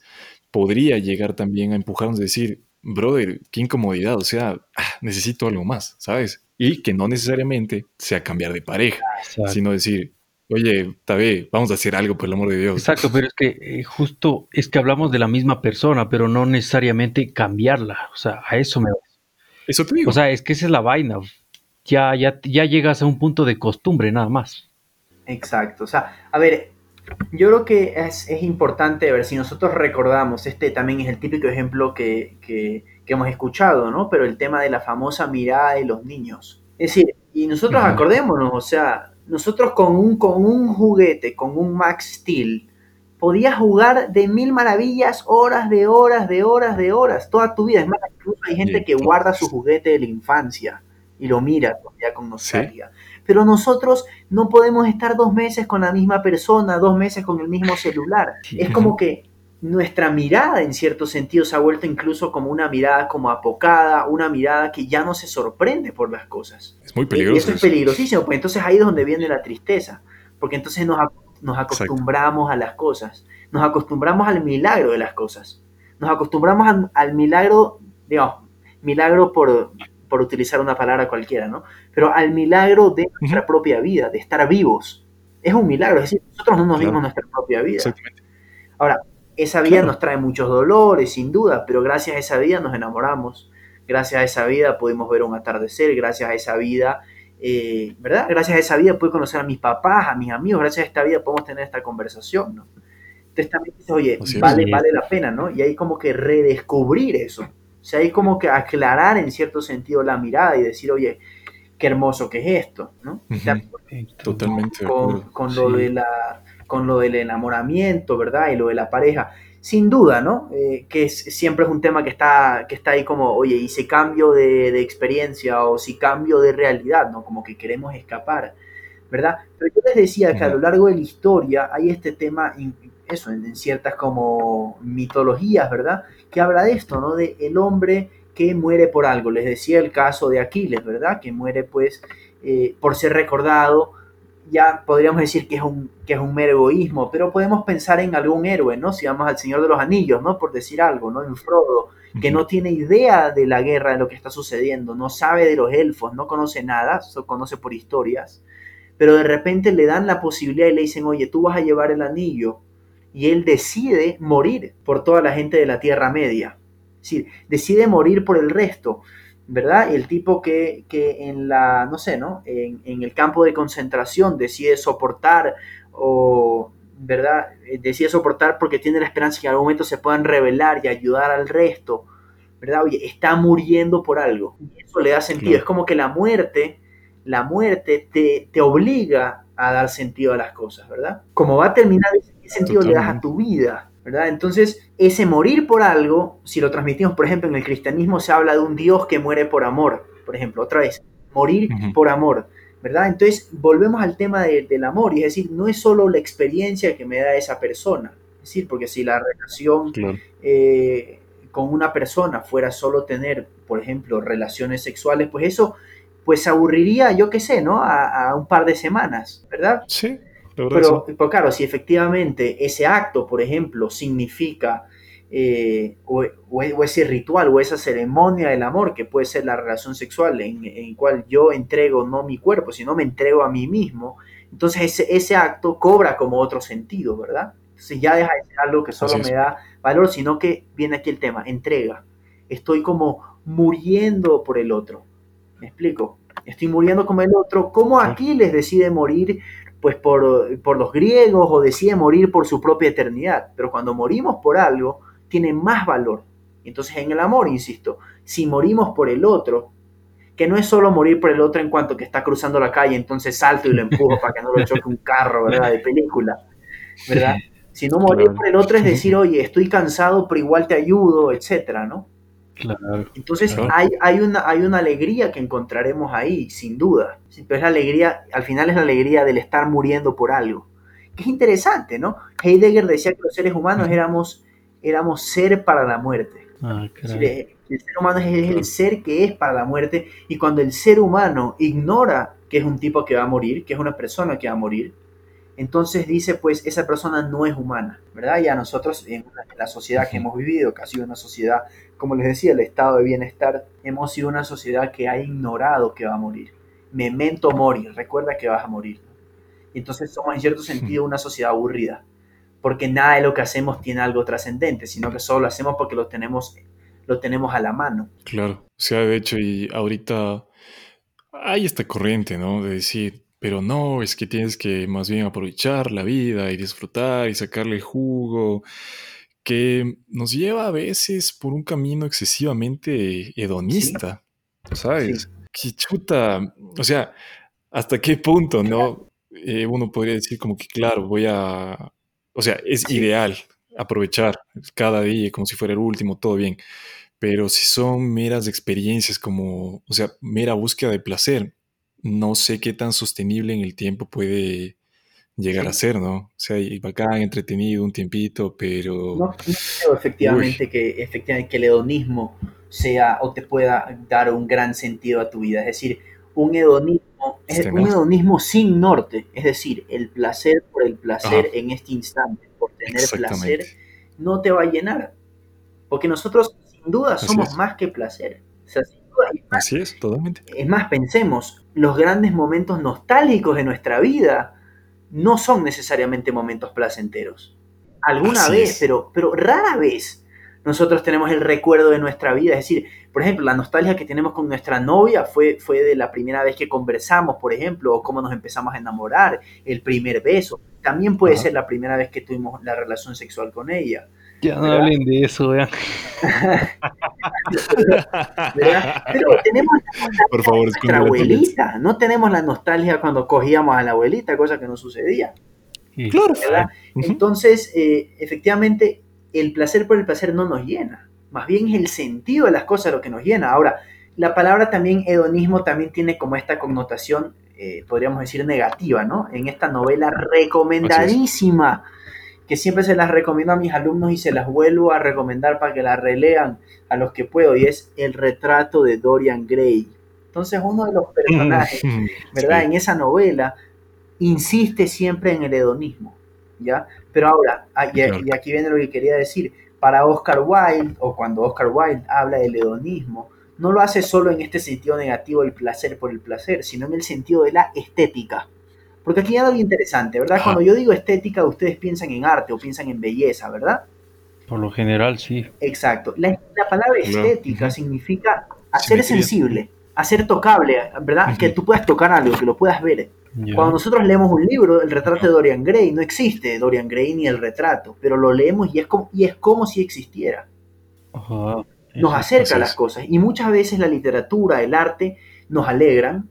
podría llegar también a empujarnos a decir, brother, qué incomodidad, o sea, ah, necesito algo más, ¿sabes? Y que no necesariamente sea cambiar de pareja, sino decir, oye, Tabé, vamos a hacer algo por el amor de Dios. Exacto, pero es que eh, justo es que hablamos de la misma persona, pero no necesariamente cambiarla. O sea, a eso me Eso te digo. O sea, es que esa es la vaina. Ya, ya, ya llegas a un punto de costumbre, nada más. Exacto. O sea, a ver, yo creo que es, importante, a ver, si nosotros recordamos, este también es el típico ejemplo que, que, hemos escuchado, ¿no? Pero el tema de la famosa mirada de los niños. Es decir, y nosotros acordémonos, o sea, nosotros con un, con un juguete, con un Max Steel, podías jugar de mil maravillas, horas de horas, de horas, de horas, toda tu vida. Es más, incluso hay gente que guarda su juguete de la infancia y lo mira ya con nostalgia. Pero nosotros no podemos estar dos meses con la misma persona, dos meses con el mismo celular. Es como que nuestra mirada en cierto sentido se ha vuelto incluso como una mirada como apocada, una mirada que ya no se sorprende por las cosas. Es muy peligroso. Y eso es peligrosísimo, pues entonces ahí es donde viene la tristeza, porque entonces nos, nos acostumbramos a las cosas, nos acostumbramos al milagro de las cosas, nos acostumbramos al, milagro, digamos, milagro por, por utilizar una palabra cualquiera, ¿no? Pero al milagro de nuestra propia vida, de estar vivos. Es un milagro, es decir, nosotros no nos vimos nuestra propia vida. Exactamente. Ahora, esa vida nos trae muchos dolores, sin duda, pero gracias a esa vida nos enamoramos. Gracias a esa vida pudimos ver un atardecer, gracias a esa vida, eh, ¿verdad? Gracias a esa vida pude conocer a mis papás, a mis amigos, gracias a esta vida podemos tener esta conversación, ¿no? Entonces también dices, oye, vale, vale la pena, ¿no? Y hay como que redescubrir eso. O sea, hay como que aclarar en cierto sentido la mirada y decir, oye, qué hermoso que es esto, ¿no? Totalmente. Con, con lo de la con lo del enamoramiento, ¿verdad? Y lo de la pareja. Sin duda, ¿no? Eh, que siempre es un tema que está, que está ahí como, oye, y si cambio de, experiencia o si cambio de realidad, ¿no? Como que queremos escapar, ¿verdad? Pero yo les decía que a lo largo de la historia hay este tema, eso, en, ciertas como mitologías, ¿verdad? Que habla de esto, ¿no? De el hombre que muere por algo. Les decía el caso de Aquiles, ¿verdad? Que muere pues eh, por ser recordado ya podríamos decir que es un, que es un mero egoísmo, pero podemos pensar en algún héroe, ¿no? Si vamos al Señor de los Anillos, ¿no? Por decir algo, ¿no? En Frodo, que no tiene idea de la guerra, de lo que está sucediendo, no sabe de los elfos, no conoce nada, solo conoce por historias, pero de repente le dan la posibilidad y le dicen, oye, tú vas a llevar el anillo, y él decide morir por toda la gente de la Tierra Media. Es decir, decide morir por el resto. ¿Verdad? Y el tipo que, en la, no sé, ¿no? En, el campo de concentración decide soportar o, ¿verdad? Eh, decide soportar porque tiene la esperanza que en algún momento se puedan rebelar y ayudar al resto, ¿verdad? Oye, está muriendo por algo. Y eso le da sentido. Es como que la muerte, la muerte te, te, obliga a dar sentido a las cosas, ¿verdad? Como va a terminar, ¿qué sentido le das a tu vida? Entonces, ese morir por algo, si lo transmitimos, por ejemplo, en el cristianismo se habla de un Dios que muere por amor, por ejemplo, otra vez, morir por amor, ¿verdad? Entonces volvemos al tema del amor, y es decir, no es solo la experiencia que me da esa persona, es decir, porque si la relación eh, con una persona fuera solo tener, por ejemplo, relaciones sexuales, pues eso pues aburriría, yo qué sé, ¿no? A, un par de semanas, ¿verdad? Sí. Pero, pero, claro, si efectivamente ese acto, por ejemplo, significa eh, o, ese ritual o esa ceremonia del amor que puede ser la relación sexual en, en cual yo entrego no mi cuerpo, sino me entrego a mí mismo, entonces ese, ese acto cobra como otro sentido, ¿verdad? Entonces ya deja de ser algo que solo me da valor, sino que viene aquí el tema, entrega. Estoy como muriendo por el otro. ¿Me explico? Estoy muriendo como el otro. ¿Cómo Aquiles decide morir pues por, por, los griegos o decide morir por su propia eternidad? Pero cuando morimos por algo, tiene más valor. Entonces en el amor, insisto, si morimos por el otro, que no es solo morir por el otro en cuanto que está cruzando la calle, entonces salto y lo empujo para que no lo choque un carro, ¿verdad? De película, ¿verdad? Si no morir por el otro es decir, oye, estoy cansado, pero igual te ayudo, etcétera, ¿no? Entonces Hay, hay, una, hay una alegría que encontraremos ahí, sin duda. Pero es la alegría, al final es la alegría del estar muriendo por algo. Que es interesante, ¿no? Heidegger decía que los seres humanos éramos, éramos ser para la muerte. Ah, el ser humano es el ser que es para la muerte y cuando el ser humano ignora que es un tipo que va a morir, que es una persona que va a morir, entonces dice, pues esa persona no es humana, ¿verdad? Y a nosotros, en, la sociedad que hemos vivido, que ha sido una sociedad, como les decía, el estado de bienestar, hemos sido una sociedad que ha ignorado que va a morir. Memento mori, recuerda que vas a morir. Y entonces somos en cierto sentido una sociedad aburrida, porque nada de lo que hacemos tiene algo trascendente, sino que solo lo hacemos porque lo tenemos, lo tenemos a la mano. Claro, o sea, de hecho, y ahorita hay esta corriente, ¿no? De decir, pero no, es que tienes que más bien aprovechar la vida y disfrutar y sacarle jugo, que nos lleva a veces por un camino excesivamente hedonista, ¿sabes? Que chuta, o sea, ¿hasta qué punto, no? Eh, uno podría decir como que, claro, voy a, o sea, es ideal aprovechar cada día como si fuera el último, todo bien. Pero si son meras experiencias como, o sea, mera búsqueda de placer, no sé qué tan sostenible en el tiempo puede llegar a ser, ¿no? O sea, y bacán, entretenido un tiempito, pero... No, creo efectivamente que, efectivamente que el hedonismo sea o te pueda dar un gran sentido a tu vida. Es decir, un hedonismo, es un hedonismo sin norte, es decir, el placer por el placer en este instante, por tener placer, no te va a llenar. Porque nosotros, sin duda, somos más que placer. O sea, Así es, totalmente. Es más, pensemos, los grandes momentos nostálgicos de nuestra vida no son necesariamente momentos placenteros. Alguna vez, pero, pero rara vez nosotros tenemos el recuerdo de nuestra vida. Es decir, por ejemplo, la nostalgia que tenemos con nuestra novia fue, fue de la primera vez que conversamos, por ejemplo, o cómo nos empezamos a enamorar, el primer beso. También puede ser la primera vez que tuvimos la relación sexual con ella. Ya no hablen de eso, vean. Pero tenemos Por favor, nuestra abuelita, no tenemos la nostalgia cuando cogíamos a la abuelita, cosa que no sucedía. Claro. Entonces, eh, efectivamente, el placer por el placer no nos llena. Más bien es el sentido de las cosas lo que nos llena. Ahora, la palabra también hedonismo también tiene como esta connotación, eh, podríamos decir, negativa, ¿no? En esta novela recomendadísima que siempre se las recomiendo a mis alumnos y se las vuelvo a recomendar para que la relean a los que puedo, y es el retrato de Dorian Gray. Entonces uno de los personajes, ¿verdad? En esa novela insiste siempre en el hedonismo, ¿ya? Pero ahora, ah, y, aquí viene lo que quería decir, para Oscar Wilde, o cuando Oscar Wilde habla del hedonismo, no lo hace solo en este sentido negativo, el placer por el placer, sino en el sentido de la estética. Porque aquí hay algo interesante, ¿verdad? Cuando yo digo estética, ustedes piensan en arte o piensan en belleza, ¿verdad? Por lo general, sí. Exacto. La, palabra estética significa hacer sensible, hacer tocable, ¿verdad? Que tú puedas tocar algo, que lo puedas ver. Cuando nosotros leemos un libro, el retrato de Dorian Gray, no existe Dorian Gray ni el retrato, pero lo leemos y es como, y es como si existiera. Nos acerca a las cosas. Y muchas veces la literatura, el arte, nos alegran,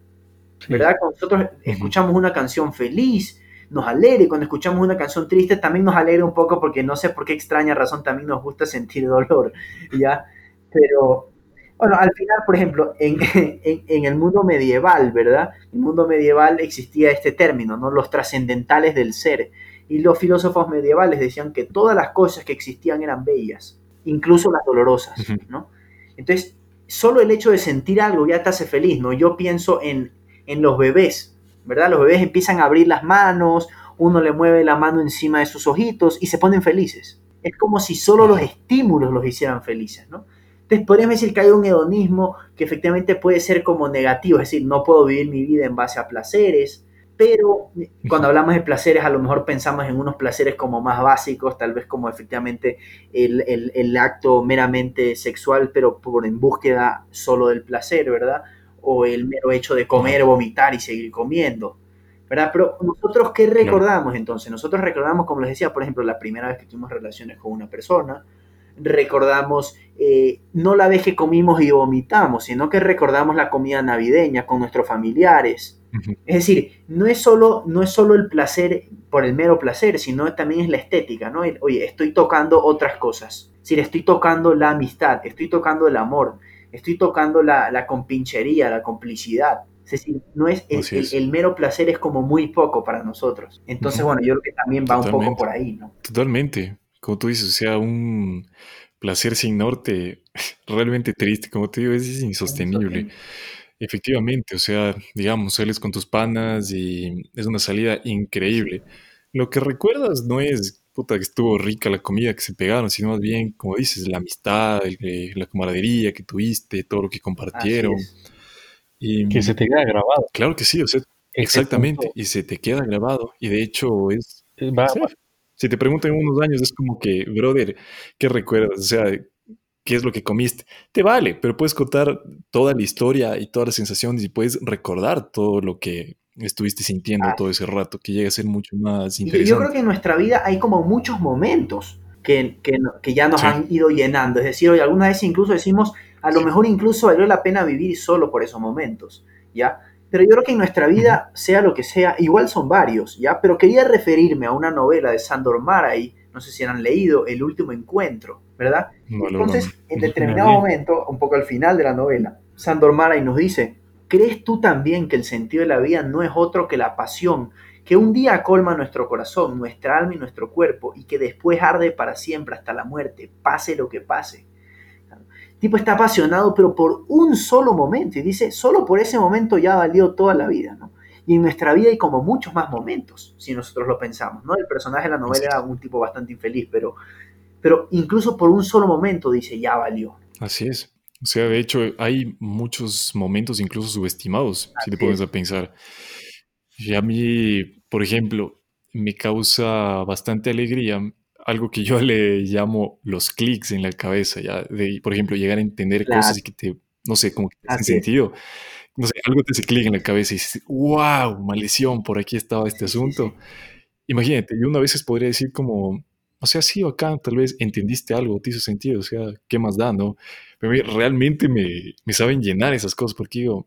¿verdad? Cuando nosotros escuchamos una canción feliz, nos alegra, y cuando escuchamos una canción triste también nos alegra un poco porque no sé por qué extraña razón también nos gusta sentir dolor, ¿ya? Pero, Bueno, al final, por ejemplo, en, en, el mundo medieval, ¿verdad? En el mundo medieval existía este término, ¿no? Los trascendentales del ser. Y los filósofos medievales decían que todas las cosas que existían eran bellas, incluso las dolorosas, ¿no? Entonces, solo el hecho de sentir algo ya te hace feliz, ¿no? Yo pienso en, en los bebés, ¿verdad? Los bebés empiezan a abrir las manos, uno le mueve la mano encima de sus ojitos y se ponen felices. Es como si solo los estímulos los hicieran felices, ¿no? Entonces podríamos decir que hay un hedonismo que efectivamente puede ser como negativo, es decir, no puedo vivir mi vida en base a placeres, pero cuando hablamos de placeres a lo mejor pensamos en unos placeres como más básicos, tal vez como efectivamente el, acto meramente sexual, pero por en búsqueda solo del placer, ¿verdad? O el mero hecho de comer, vomitar y seguir comiendo. ¿verdad? Pero nosotros, ¿qué recordamos entonces? Nosotros recordamos, como les decía, por ejemplo, la primera vez que tuvimos relaciones con una persona, recordamos eh, no la vez que comimos y vomitamos, sino que recordamos la comida navideña con nuestros familiares. Es decir, no es, solo, no es solo el placer por el mero placer, sino también es la estética, ¿no? Oye, estoy tocando otras cosas. Es decir, estoy tocando la amistad, estoy tocando el amor, estoy tocando la, la compinchería, la complicidad. Es decir, no es el, mero placer es como muy poco para nosotros. Entonces, bueno, yo creo que también va un poco por ahí, ¿no? Totalmente como tú dices, o sea, un placer sin norte realmente triste, como te digo, es, insostenible. Efectivamente, o sea, digamos, sales con tus panas y es una salida increíble. Lo que recuerdas no es, puta, que estuvo rica la comida que se pegaron, sino más bien, como dices, la amistad, la camaradería que tuviste, todo lo que compartieron. Y, que se te queda grabado. Claro que sí, o sea, exactamente, y se te queda grabado. Y de hecho es... Va, si te preguntan en unos años, es como que, brother, ¿qué recuerdas? O sea, ¿qué es lo que comiste? Te vale, pero puedes contar toda la historia y todas las sensaciones y puedes recordar todo lo que estuviste sintiendo todo ese rato, que llega a ser mucho más interesante. yo creo que en nuestra vida hay como muchos momentos que, que, ya nos han ido llenando. Es decir, hoy alguna vez incluso decimos, a lo mejor incluso valió la pena vivir solo por esos momentos, ¿ya? Pero yo creo que en nuestra vida, sea lo que sea, igual son varios, ¿ya? Pero quería referirme a una novela de Sandor Maray, no sé si han leído, El último encuentro, ¿verdad? Entonces, en determinado momento, un poco al final de la novela, Sandor Maray nos dice, ¿crees tú también que el sentido de la vida no es otro que la pasión que un día colma nuestro corazón, nuestra alma y nuestro cuerpo y que después arde para siempre hasta la muerte, pase lo que pase? tipo está apasionado, pero por un solo momento. Y dice, solo por ese momento ya valió toda la vida, ¿no? Y en nuestra vida hay como muchos más momentos, si nosotros lo pensamos, ¿no? El personaje de la novela era un tipo bastante infeliz, pero, pero incluso por un solo momento dice, ya valió. Así es. O sea, de hecho, hay muchos momentos incluso subestimados, si te pones a pensar. Y a mí, por ejemplo, me causa bastante alegría algo que yo le llamo los clics en la cabeza, ya, de, por ejemplo, llegar a entender cosas que te, no sé, como que te hacen sentido. No sé, algo te hace clic en la cabeza y dices, wow, maldición, por aquí estaba este asunto. Imagínate, yo una veces podría decir como, o sea, sí, acá tal vez entendiste algo, te hizo sentido, o sea, ¿qué más da, no? Pero realmente me, me saben llenar esas cosas porque digo,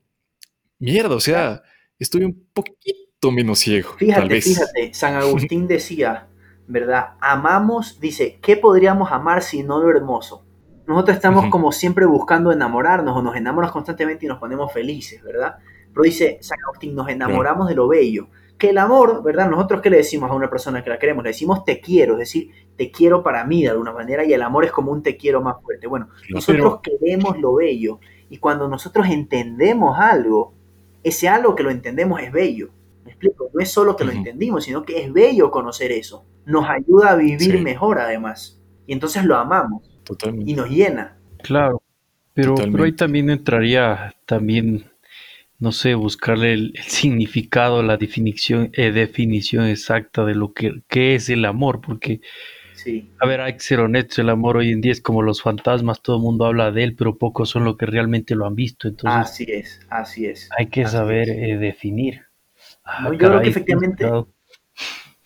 mierda, o sea, estoy un poquito menos ciego. Fíjate, tal vez. fíjate, San Agustín decía, ¿verdad? Amamos, dice, ¿qué podríamos amar si no lo hermoso? Nosotros estamos como siempre buscando enamorarnos o nos enamoramos constantemente y nos ponemos felices, ¿verdad? Pero dice San Agustín, nos enamoramos de lo bello. Que el amor, ¿verdad? Nosotros qué le decimos a una persona que la queremos? Le decimos te quiero, es decir, te quiero para mí de alguna manera y el amor es como un te quiero más fuerte. Bueno, nosotros queremos lo bello y cuando nosotros entendemos algo, ese algo que lo entendemos es bello. ¿Me explico? No es solo que lo entendimos, sino que es bello conocer eso nos ayuda a vivir mejor además. Y entonces lo amamos. Y nos llena. Claro. Pero, pero ahí también entraría también, no sé, buscarle el, significado, la definición, eh, definición exacta de lo que, es el amor, porque, sí. a ver, hay que ser honestos, el amor hoy en día es como los fantasmas, todo el mundo habla de él, pero pocos son los que realmente lo han visto. Entonces, así es, así es. Hay que saber eh, definir. Ah, yo creo que efectivamente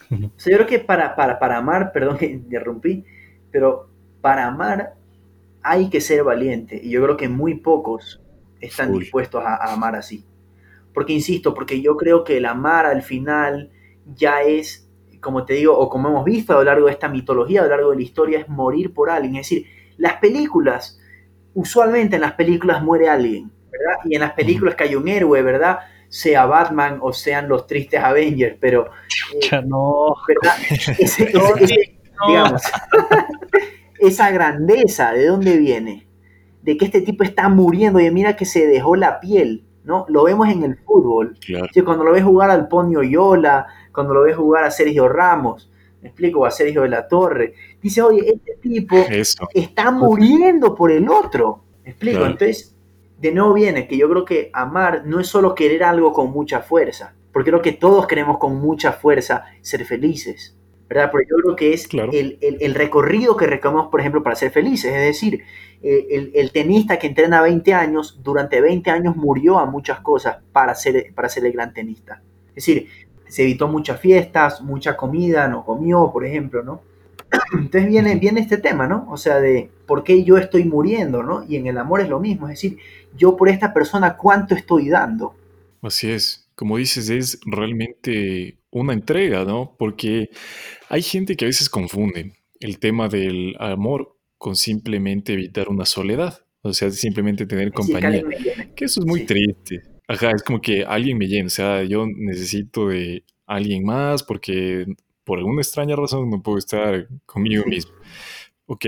yo creo que para, para, amar, perdón que interrumpí, pero para amar hay que ser valiente. Y yo creo que muy pocos están dispuestos a, amar así. Porque, insisto, porque yo creo que el amar al final ya es, como te digo, o como hemos visto a lo largo de esta mitología, a lo largo de la historia, es morir por alguien. Es decir, las películas usualmente en las películas muere alguien, ¿verdad? Y en las películas que hay un héroe, ¿verdad? Sea Batman o sean los tristes Avengers, pero... ya no. ¿Verdad? digamos, esa grandeza, ¿de dónde viene? De que este tipo está muriendo y mira que se dejó la piel, ¿no? Lo vemos en el fútbol. cuando lo ves jugar al Ponio Yola, cuando lo ves jugar a Sergio Ramos, me explico, a Sergio de la Torre, dice, oye, este tipo está muriendo por el otro. ¿Me explico? Entonces, de nuevo viene que yo creo que amar no es solo querer algo con mucha fuerza, porque creo que todos queremos con mucha fuerza ser felices. ¿Verdad? Pero yo creo que es el, recorrido que recorremos, por ejemplo, para ser felices. Es decir, eh, el, tenista que entrena 20 años, durante 20 años murió a muchas cosas para ser, para ser el gran tenista. Es decir, se evitó muchas fiestas, mucha comida, no comió, por ejemplo, ¿no? Entonces viene, viene este tema, ¿no? O sea, de por qué yo estoy muriendo, ¿no? Y en el amor es lo mismo, es decir, yo por esta persona, ¿cuánto estoy dando? Así es, como dices, es realmente una entrega, ¿no? Porque hay gente que a veces confunde el tema del amor con simplemente evitar una soledad, o sea, simplemente tener compañía, que eso es muy triste. Ajá, es como que alguien me llena, o sea, yo necesito de alguien más porque por alguna extraña razón no puedo estar conmigo mismo. Ok,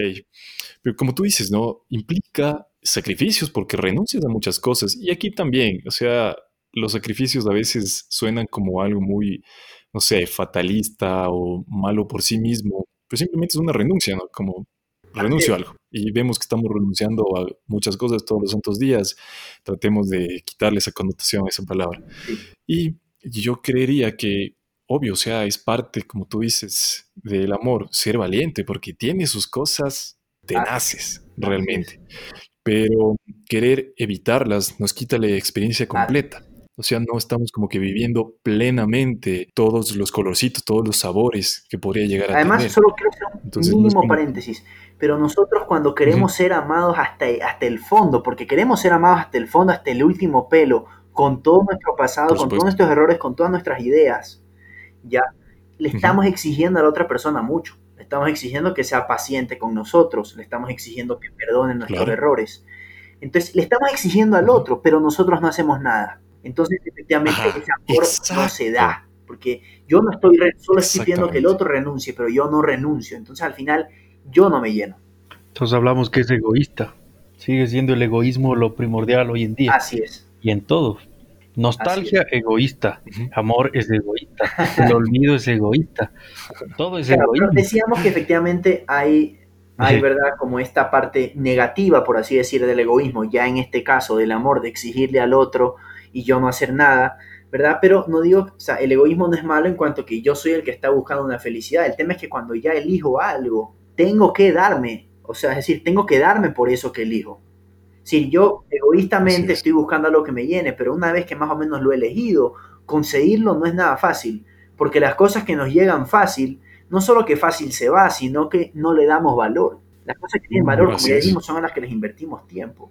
pero como tú dices, ¿no? Implica sacrificios porque renuncias a muchas cosas. Y aquí también, o sea, los sacrificios a veces suenan como algo muy, no sé, fatalista o malo por sí mismo, pero simplemente es una renuncia, ¿no? Como renuncio a algo. Y vemos que estamos renunciando a muchas cosas todos los santos días. Tratemos de quitarle esa connotación a esa palabra. Y yo creería que, obvio, o sea, es parte, como tú dices, del amor, ser valiente, porque tiene sus cosas tenaces, realmente. Pero querer evitarlas nos quita la experiencia completa. O sea, no estamos como que viviendo plenamente todos los colorcitos, todos los sabores que podría llegar a Además, tener. solo quiero hacer un mínimo paréntesis. Pero nosotros cuando queremos ser amados hasta, hasta el fondo, porque queremos ser amados hasta el fondo, hasta el último pelo, con todo nuestro pasado, con todos nuestros errores, con todas nuestras ideas, ya le estamos exigiendo a la otra persona mucho. Le estamos exigiendo que sea paciente con nosotros, le estamos exigiendo que perdone nuestros errores. Entonces, le estamos exigiendo al otro, pero nosotros no hacemos nada. Entonces, efectivamente, ese amor no se da, porque yo no estoy, solo estoy pidiendo que el otro renuncie, pero yo no renuncio. Entonces, al final, yo no me lleno. Entonces hablamos que es egoísta. Sigue siendo el egoísmo lo primordial hoy en día. Así es. Y en todo. Nostalgia, egoísta. Amor es egoísta. El olvido es egoísta. Todo es egoísta. decíamos que efectivamente hay, hay, ¿verdad? Como esta parte negativa, por así decir, del egoísmo. Ya en este caso, del amor, de exigirle al otro y yo no hacer nada, ¿verdad? Pero no digo, o sea, el egoísmo no es malo en cuanto que yo soy el que está buscando una felicidad. El tema es que cuando ya elijo algo, tengo que darme, o sea, es decir, tengo que darme por eso que elijo. Si yo egoístamente estoy buscando algo que me llene, pero una vez que más o menos lo he elegido, conseguirlo no es nada fácil, porque las cosas que nos llegan fácil, no solo que fácil se va, sino que no le damos valor. Las cosas que tienen mm, valor, como ya dijimos, son a las que les invertimos tiempo.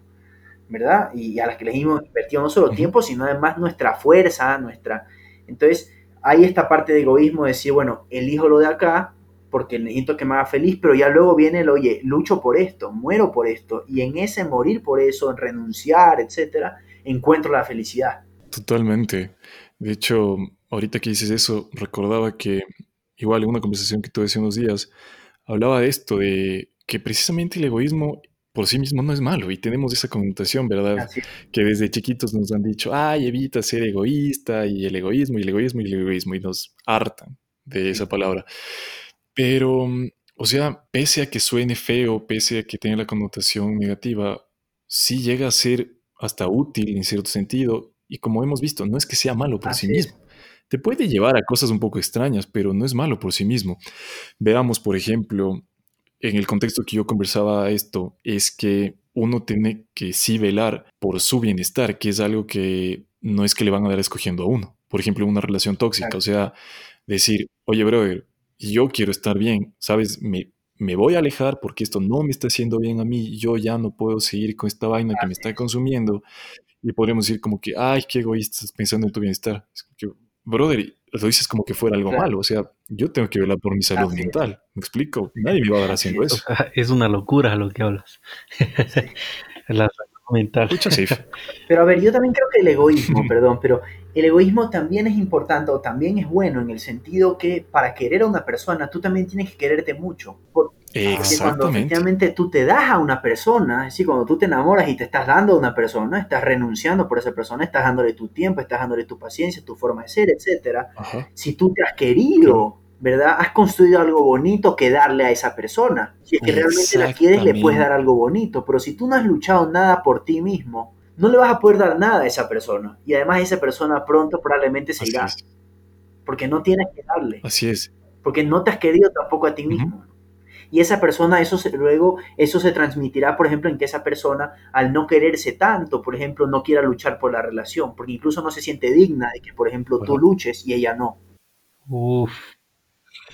¿Verdad? Y a las que les hemos invertido no solo tiempo, sino además nuestra fuerza, nuestra... Entonces, hay esta parte de egoísmo de decir, bueno, elijo lo de acá porque necesito que me haga feliz, pero ya luego viene el, oye, lucho por esto, muero por esto, y en ese morir por eso, en renunciar, etcétera, encuentro la felicidad. Totalmente. De hecho, ahorita que dices eso, recordaba que igual en una conversación que tuve hace unos días, hablaba de esto, de que precisamente el egoísmo por sí mismo no es malo y tenemos esa connotación, ¿verdad? Que desde chiquitos nos han dicho, ay, evita ser egoísta y el egoísmo y el egoísmo y el egoísmo y nos hartan de esa palabra. Pero, o sea, pese a que suene feo, pese a que tenga la connotación negativa, sí llega a ser hasta útil en cierto sentido y como hemos visto, no es que sea malo por sí mismo. Te puede llevar a cosas un poco extrañas, pero no es malo por sí mismo. Veamos, por ejemplo, en el contexto que yo conversaba esto, es que uno tiene que sí velar por su bienestar, que es algo que no es que le van a dar escogiendo a uno. Por ejemplo, una relación tóxica, o sea, decir, oye, brother, yo quiero estar bien, ¿sabes? Me, me voy a alejar porque esto no me está haciendo bien a mí, yo ya no puedo seguir con esta vaina que me está consumiendo. Y podríamos decir como que, ay, qué egoísta, estás pensando en tu bienestar. Es que, brother, lo dices como que fuera algo malo. O sea, yo tengo que velar por mi salud mental. ¿Me explico? Nadie me va a dar haciendo eso. Es una locura lo que hablas. La mental. Pero a ver, yo también creo que el egoísmo, perdón, pero el egoísmo también es importante o también es bueno en el sentido que para querer a una persona tú también tienes que quererte mucho. Porque cuando efectivamente tú te das a una persona, es decir, cuando tú te enamoras y te estás dando a una persona, estás renunciando por esa persona, estás dándole tu tiempo, estás dándole tu paciencia, tu forma de ser, etcétera. Si tú te has querido, ¿verdad? Has construido algo bonito que darle a esa persona. Si es que realmente la quieres, le puedes dar algo bonito. Pero si tú no has luchado nada por ti mismo, no le vas a poder dar nada a esa persona. Y además esa persona pronto probablemente se irá. Porque no tienes que darle. Así es. Porque no te has querido tampoco a ti mismo. Y esa persona, eso luego, eso se transmitirá, por ejemplo, en que esa persona, al no quererse tanto, por ejemplo, no quiera luchar por la relación, porque incluso no se siente digna de que, por ejemplo, tú luches y ella no. Uf,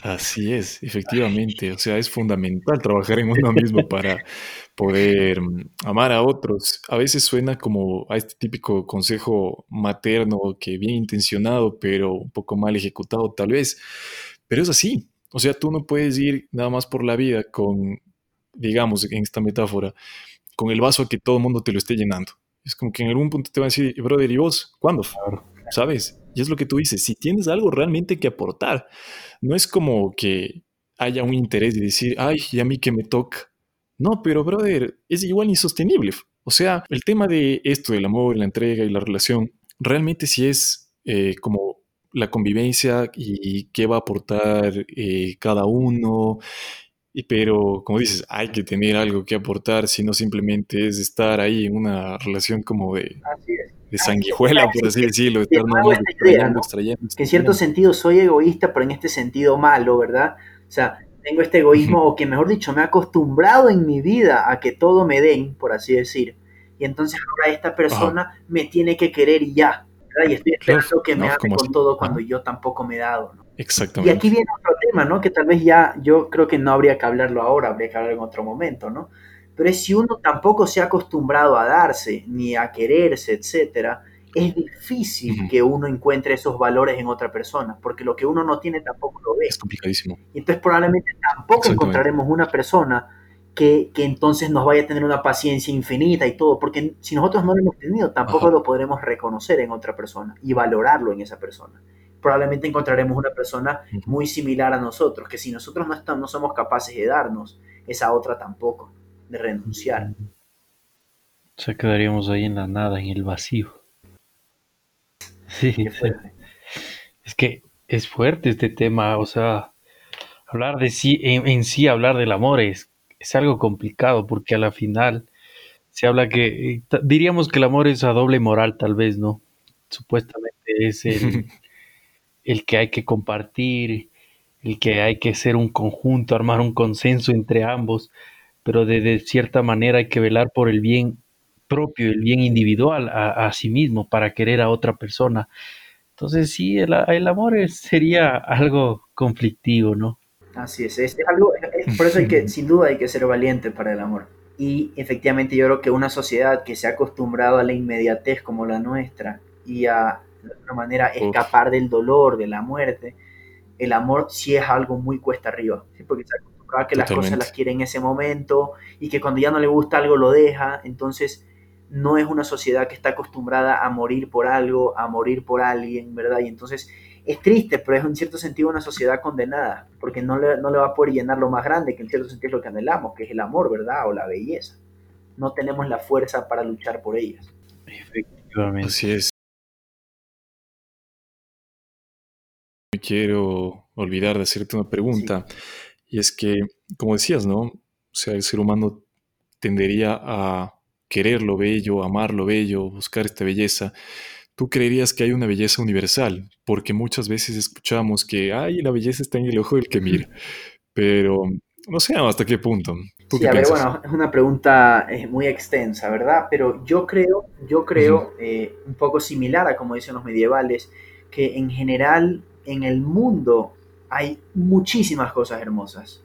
Así es, efectivamente. O sea, es fundamental trabajar en uno mismo para poder mm, amar a otros. A veces suena como a este típico consejo materno que bien intencionado, pero un poco mal ejecutado tal vez. Pero es así. O sea, tú no puedes ir nada más por la vida con, digamos, en esta metáfora, con el vaso a que todo el mundo te lo esté llenando. Es como que en algún punto te van a decir, brother, ¿y vos? ¿Cuándo? ¿Sabes? Y es lo que tú dices, si tienes algo realmente que aportar, no es como que haya un interés de decir, ay, y a mí que me toca. No, pero brother, es igual insostenible. O sea, el tema de esto, del amor, la entrega y la relación, realmente sí es eh, como la convivencia y qué va a aportar eh, cada uno. Y, pero, como dices, hay que tener algo que aportar, si no simplemente es estar ahí en una relación como de, de sanguijuela, por así decirlo, estar Que en cierto sentido soy egoísta, pero en este sentido malo, ¿verdad? O sea, tengo este egoísmo, o que mejor dicho, me he acostumbrado en mi vida a que todo me den, por así decir. Y entonces ahora esta persona me tiene que querer y ya. ¿Verdad? Y estoy esperando que me ame con todo cuando yo tampoco me he dado. ¿no? Exactamente. Y aquí viene otro tema, ¿no? Que tal vez ya yo creo que no habría que hablarlo ahora, habría que hablarlo en otro momento, ¿no? Pero es si uno tampoco se ha acostumbrado a darse, ni a quererse, etcétera, es difícil que uno encuentre esos valores en otra persona, porque lo que uno no tiene tampoco lo ve. Es complicadísimo. Y entonces probablemente tampoco encontraremos una persona que, que, entonces nos vaya a tener una paciencia infinita y todo, porque si nosotros no lo hemos tenido, tampoco lo podremos reconocer en otra persona y valorarlo en esa persona. Probablemente encontraremos una persona muy similar a nosotros, que si nosotros no, estamos, no somos capaces de darnos, esa otra tampoco de renunciar. O sea, quedaríamos ahí en la nada, en el vacío. Sí, es que es fuerte este tema, o sea, hablar de sí, en, sí, hablar del amor es, es, algo complicado porque a la final se habla que, eh, diríamos que el amor es a doble moral tal vez, ¿no? Supuestamente es el, el que hay que compartir, el que hay que ser un conjunto, armar un consenso entre ambos, pero de, cierta manera hay que velar por el bien propio, el bien individual a, sí mismo para querer a otra persona. Entonces sí, el, amor sería algo conflictivo, ¿no? Así es, es algo, por eso hay que, sin duda hay que ser valiente para el amor. Y efectivamente yo creo que una sociedad que se ha acostumbrado a la inmediatez como la nuestra y a de alguna manera escapar del dolor, de la muerte, el amor sí es algo muy cuesta arriba, porque se que las cosas las quiere en ese momento y que cuando ya no le gusta algo lo deja, entonces no es una sociedad que está acostumbrada a morir por algo, a morir por alguien, ¿verdad? Y entonces es triste, pero es en cierto sentido una sociedad condenada, porque no le, no le va a poder llenar lo más grande, que en cierto sentido es lo que anhelamos, que es el amor, ¿verdad? O la belleza. No tenemos la fuerza para luchar por ellas. Efectivamente. Así es. Me quiero olvidar de hacerte una pregunta. Y es que, como decías, ¿no? O sea, el ser humano tendería a querer lo bello, amar lo bello, buscar esta belleza. Tú creerías que hay una belleza universal, porque muchas veces escuchamos que, ay, la belleza está en el ojo del que mira. Pero no sé hasta qué punto. sí, a ver, bueno, es una pregunta eh, muy extensa, ¿verdad? Pero yo creo, yo creo, eh, un poco similar a como dicen los medievales, que en general en el mundo hay muchísimas cosas hermosas.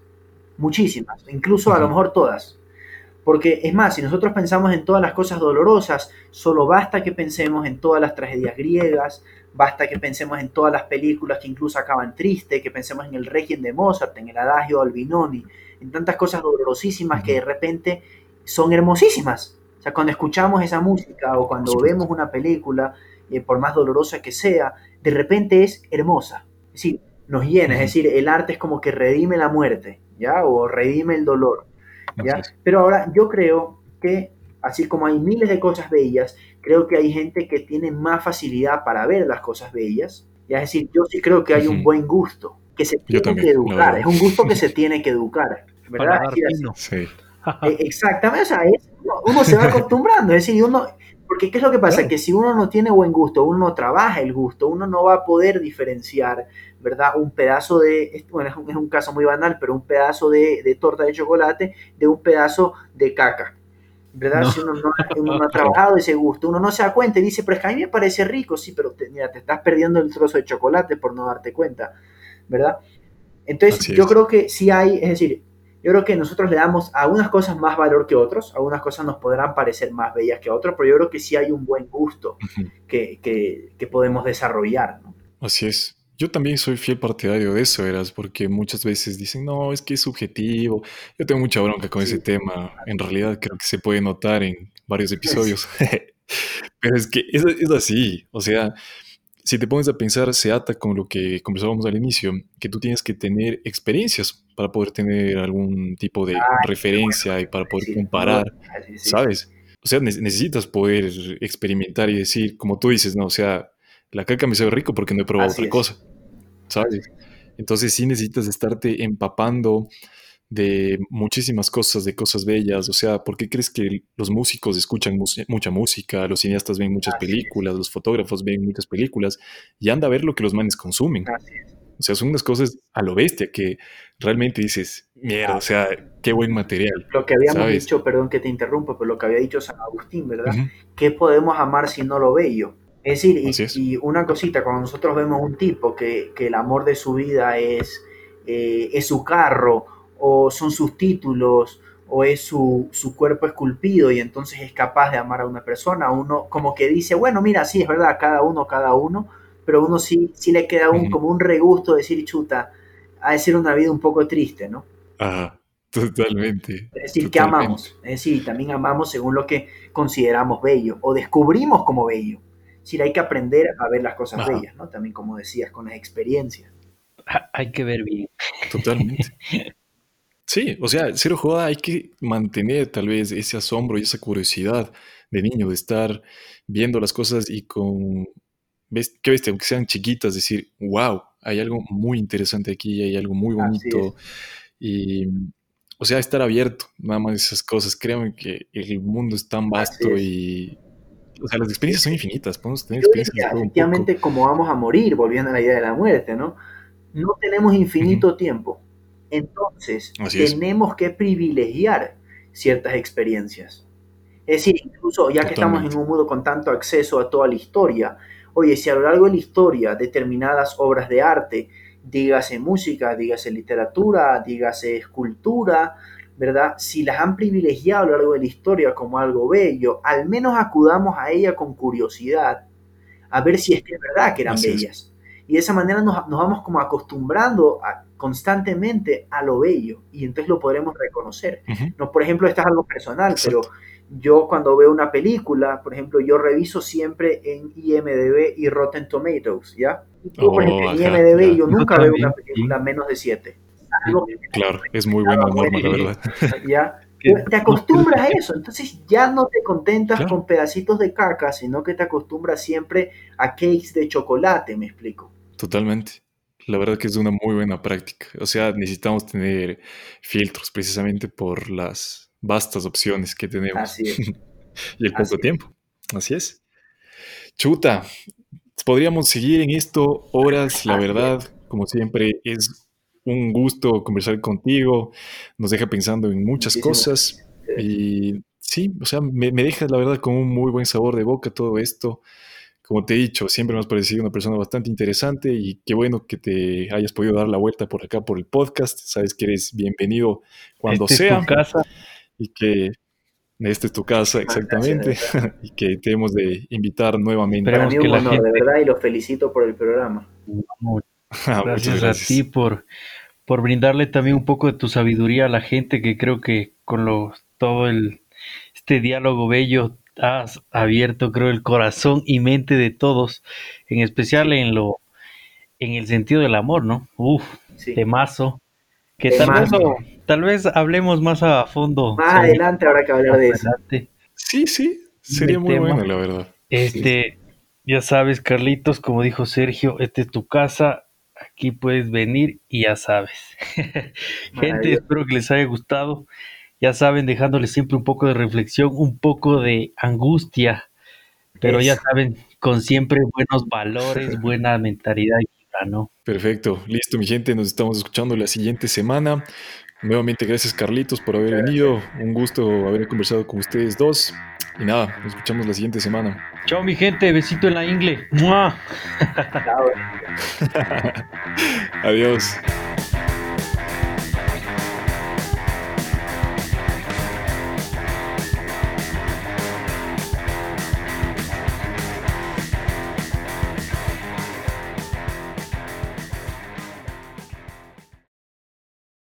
Muchísimas, incluso a lo mejor todas. Porque es más, si nosotros pensamos en todas las cosas dolorosas, solo basta que pensemos en todas las tragedias griegas, basta que pensemos en todas las películas que incluso acaban triste, que pensemos en el Requiem de Mozart, en el Adagio Albinoni, en tantas cosas dolorosísimas que de repente son hermosísimas. sea, cuando escuchamos esa música o cuando vemos una película, eh, por más dolorosa que sea, de repente es hermosa. Es decir, nos llena, es decir, el arte es como que redime la muerte, ¿ya? O redime el dolor, ¿ya? Pero ahora yo creo que, así como hay miles de cosas bellas, creo que hay gente que tiene más facilidad para ver las cosas bellas, ¿ya? Es decir, yo sí creo que hay un buen gusto que se tiene que educar, es un gusto que se tiene que educar, ¿verdad? Sí. Eh, exactamente, o sea, uno se va acostumbrando, es decir, uno, porque ¿qué es lo que pasa? Que si uno no tiene buen gusto, uno no trabaja el gusto, uno no va a poder diferenciar, ¿verdad? Un pedazo de, bueno, es un, caso muy banal, pero un pedazo de, torta de chocolate de un pedazo de caca. ¿Verdad? Si uno no, ha trabajado ese gusto, uno no se da cuenta y dice, pero es que a mí me parece rico, sí, pero te, mira, te estás perdiendo el trozo de chocolate por no darte cuenta, ¿verdad? Entonces, yo creo que sí hay, es decir, yo creo que nosotros le damos a unas cosas más valor que otros, a unas cosas nos podrán parecer más bellas que a otras, pero yo creo que sí hay un buen gusto que, que, podemos desarrollar. ¿no? Así es. Yo también soy fiel partidario de eso, Eras, porque muchas veces dicen, no, es que es subjetivo. Yo tengo mucha bronca con ese tema. En realidad creo que se puede notar en varios episodios. Pero es que es, es así. O sea, si te pones a pensar, se ata con lo que conversábamos al inicio, que tú tienes que tener experiencias para poder tener algún tipo de ah, referencia y para poder comparar, ¿sabes? O sea, necesitas poder experimentar y decir, como tú dices, no, o sea, la caca me sabe rico porque no he probado otra cosa, ¿sabes? Entonces sí necesitas estarte empapando de muchísimas cosas, de cosas bellas. O sea, ¿por qué crees que los músicos escuchan mucha música, los cineastas ven muchas películas, los fotógrafos ven muchas películas y anda a ver lo que los manes consumen? O sea, son unas cosas a lo bestia que realmente dices, mierda, o sea, qué buen material. Lo que habíamos dicho, perdón que te interrumpa, pero lo que había dicho San Agustín, ¿verdad? ¿Qué podemos amar si no lo bello? Es decir, y, una cosita, cuando nosotros vemos un tipo que, que el amor de su vida es, eh, es su carro, o son sus títulos, o es su, cuerpo esculpido y entonces es capaz de amar a una persona, uno como que dice, bueno, mira, sí, es verdad, cada uno, cada uno, pero uno sí, sí le queda un, como un regusto de decir, chuta, ha de ser una vida un poco triste, ¿no? Ajá, totalmente. Es decir, que amamos, es decir, también amamos según lo que consideramos bello, o descubrimos como bello. Es decir, hay que aprender a ver las cosas bellas, ¿no? También como decías, con las experiencias. Hay que ver bien. Totalmente. Sí, o sea, cero joda, hay que mantener tal vez ese asombro y esa curiosidad de niño, de estar viendo las cosas y con, ¿ves? ¿qué ves? Aunque sean chiquitas, decir, wow, hay algo muy interesante aquí, hay algo muy bonito. Y, o sea, estar abierto, nada más esas cosas. Créanme que el mundo es tan vasto y, o sea, las experiencias son infinitas, podemos tener experiencias Efectivamente, como vamos a morir, volviendo a la idea de la muerte, ¿no? No tenemos infinito tiempo entonces, tenemos que privilegiar ciertas experiencias. Es decir, incluso ya que estamos en un mundo con tanto acceso a toda la historia, oye, si a lo largo de la historia determinadas obras de arte, dígase música, dígase literatura, dígase escultura, ¿verdad? Si las han privilegiado a lo largo de la historia como algo bello, al menos acudamos a ella con curiosidad, a ver si es que es verdad que eran bellas. Y de esa manera nos, nos vamos como acostumbrando a, constantemente a lo bello y entonces lo podremos reconocer. no, por ejemplo, esto es algo personal, pero yo cuando veo una película, por ejemplo, yo reviso siempre en IMDB y Rotten Tomatoes, ¿ya? Yo, por ejemplo, en oh, IMDB yo nunca veo una película menos de 7. Claro, es muy buena norma, la verdad. ¿Ya? Te acostumbras a eso, entonces ya no te contentas con pedacitos de caca, sino que te acostumbras siempre a cakes de chocolate, me explico. Totalmente. La verdad que es una muy buena práctica. O sea, necesitamos tener filtros precisamente por las vastas opciones que tenemos. Así es. y el poco tiempo. Así es. Chuta, podríamos seguir en esto horas, la verdad, como siempre, es un gusto conversar contigo, nos deja pensando en muchas cosas y sí, o sea, me, me deja la verdad con un muy buen sabor de boca todo esto como te he dicho, siempre me has parecido una persona bastante interesante y qué bueno que te hayas podido dar la vuelta por acá por el podcast. Sabes que eres bienvenido cuando este sea. Es tu casa. Y que esta es tu casa, exactamente. y que te hemos de invitar nuevamente. Para mí un honor, de verdad, y los felicito por el programa. Ah, gracias, a ti por, por brindarle también un poco de tu sabiduría a la gente que creo que con lo, todo el este diálogo bello has abierto, creo, el corazón y mente de todos, en especial en lo, en el sentido del amor, ¿no? Uf, Sí. temazo. Que tal vez, Temazo. tal vez hablemos más a fondo. Más sobre- adelante habrá que hablar de eso. adelante. Sí, sí, sería muy tema. bueno, la verdad. Este, ya sabes, Carlitos, como dijo Sergio, esta es tu casa. Aquí puedes venir y ya sabes. Gente, espero que les haya gustado. Ya saben, dejándoles siempre un poco de reflexión, un poco de angustia, pero ya saben, con siempre buenos valores, buena mentalidad ¿no? Perfecto, listo, mi gente, nos estamos escuchando la siguiente semana. Nuevamente, gracias Carlitos por haber venido. Un gusto haber conversado con ustedes dos. Y nada, nos escuchamos la siguiente semana. Chao, mi gente, besito en la ingle. ¡Mua! Adiós.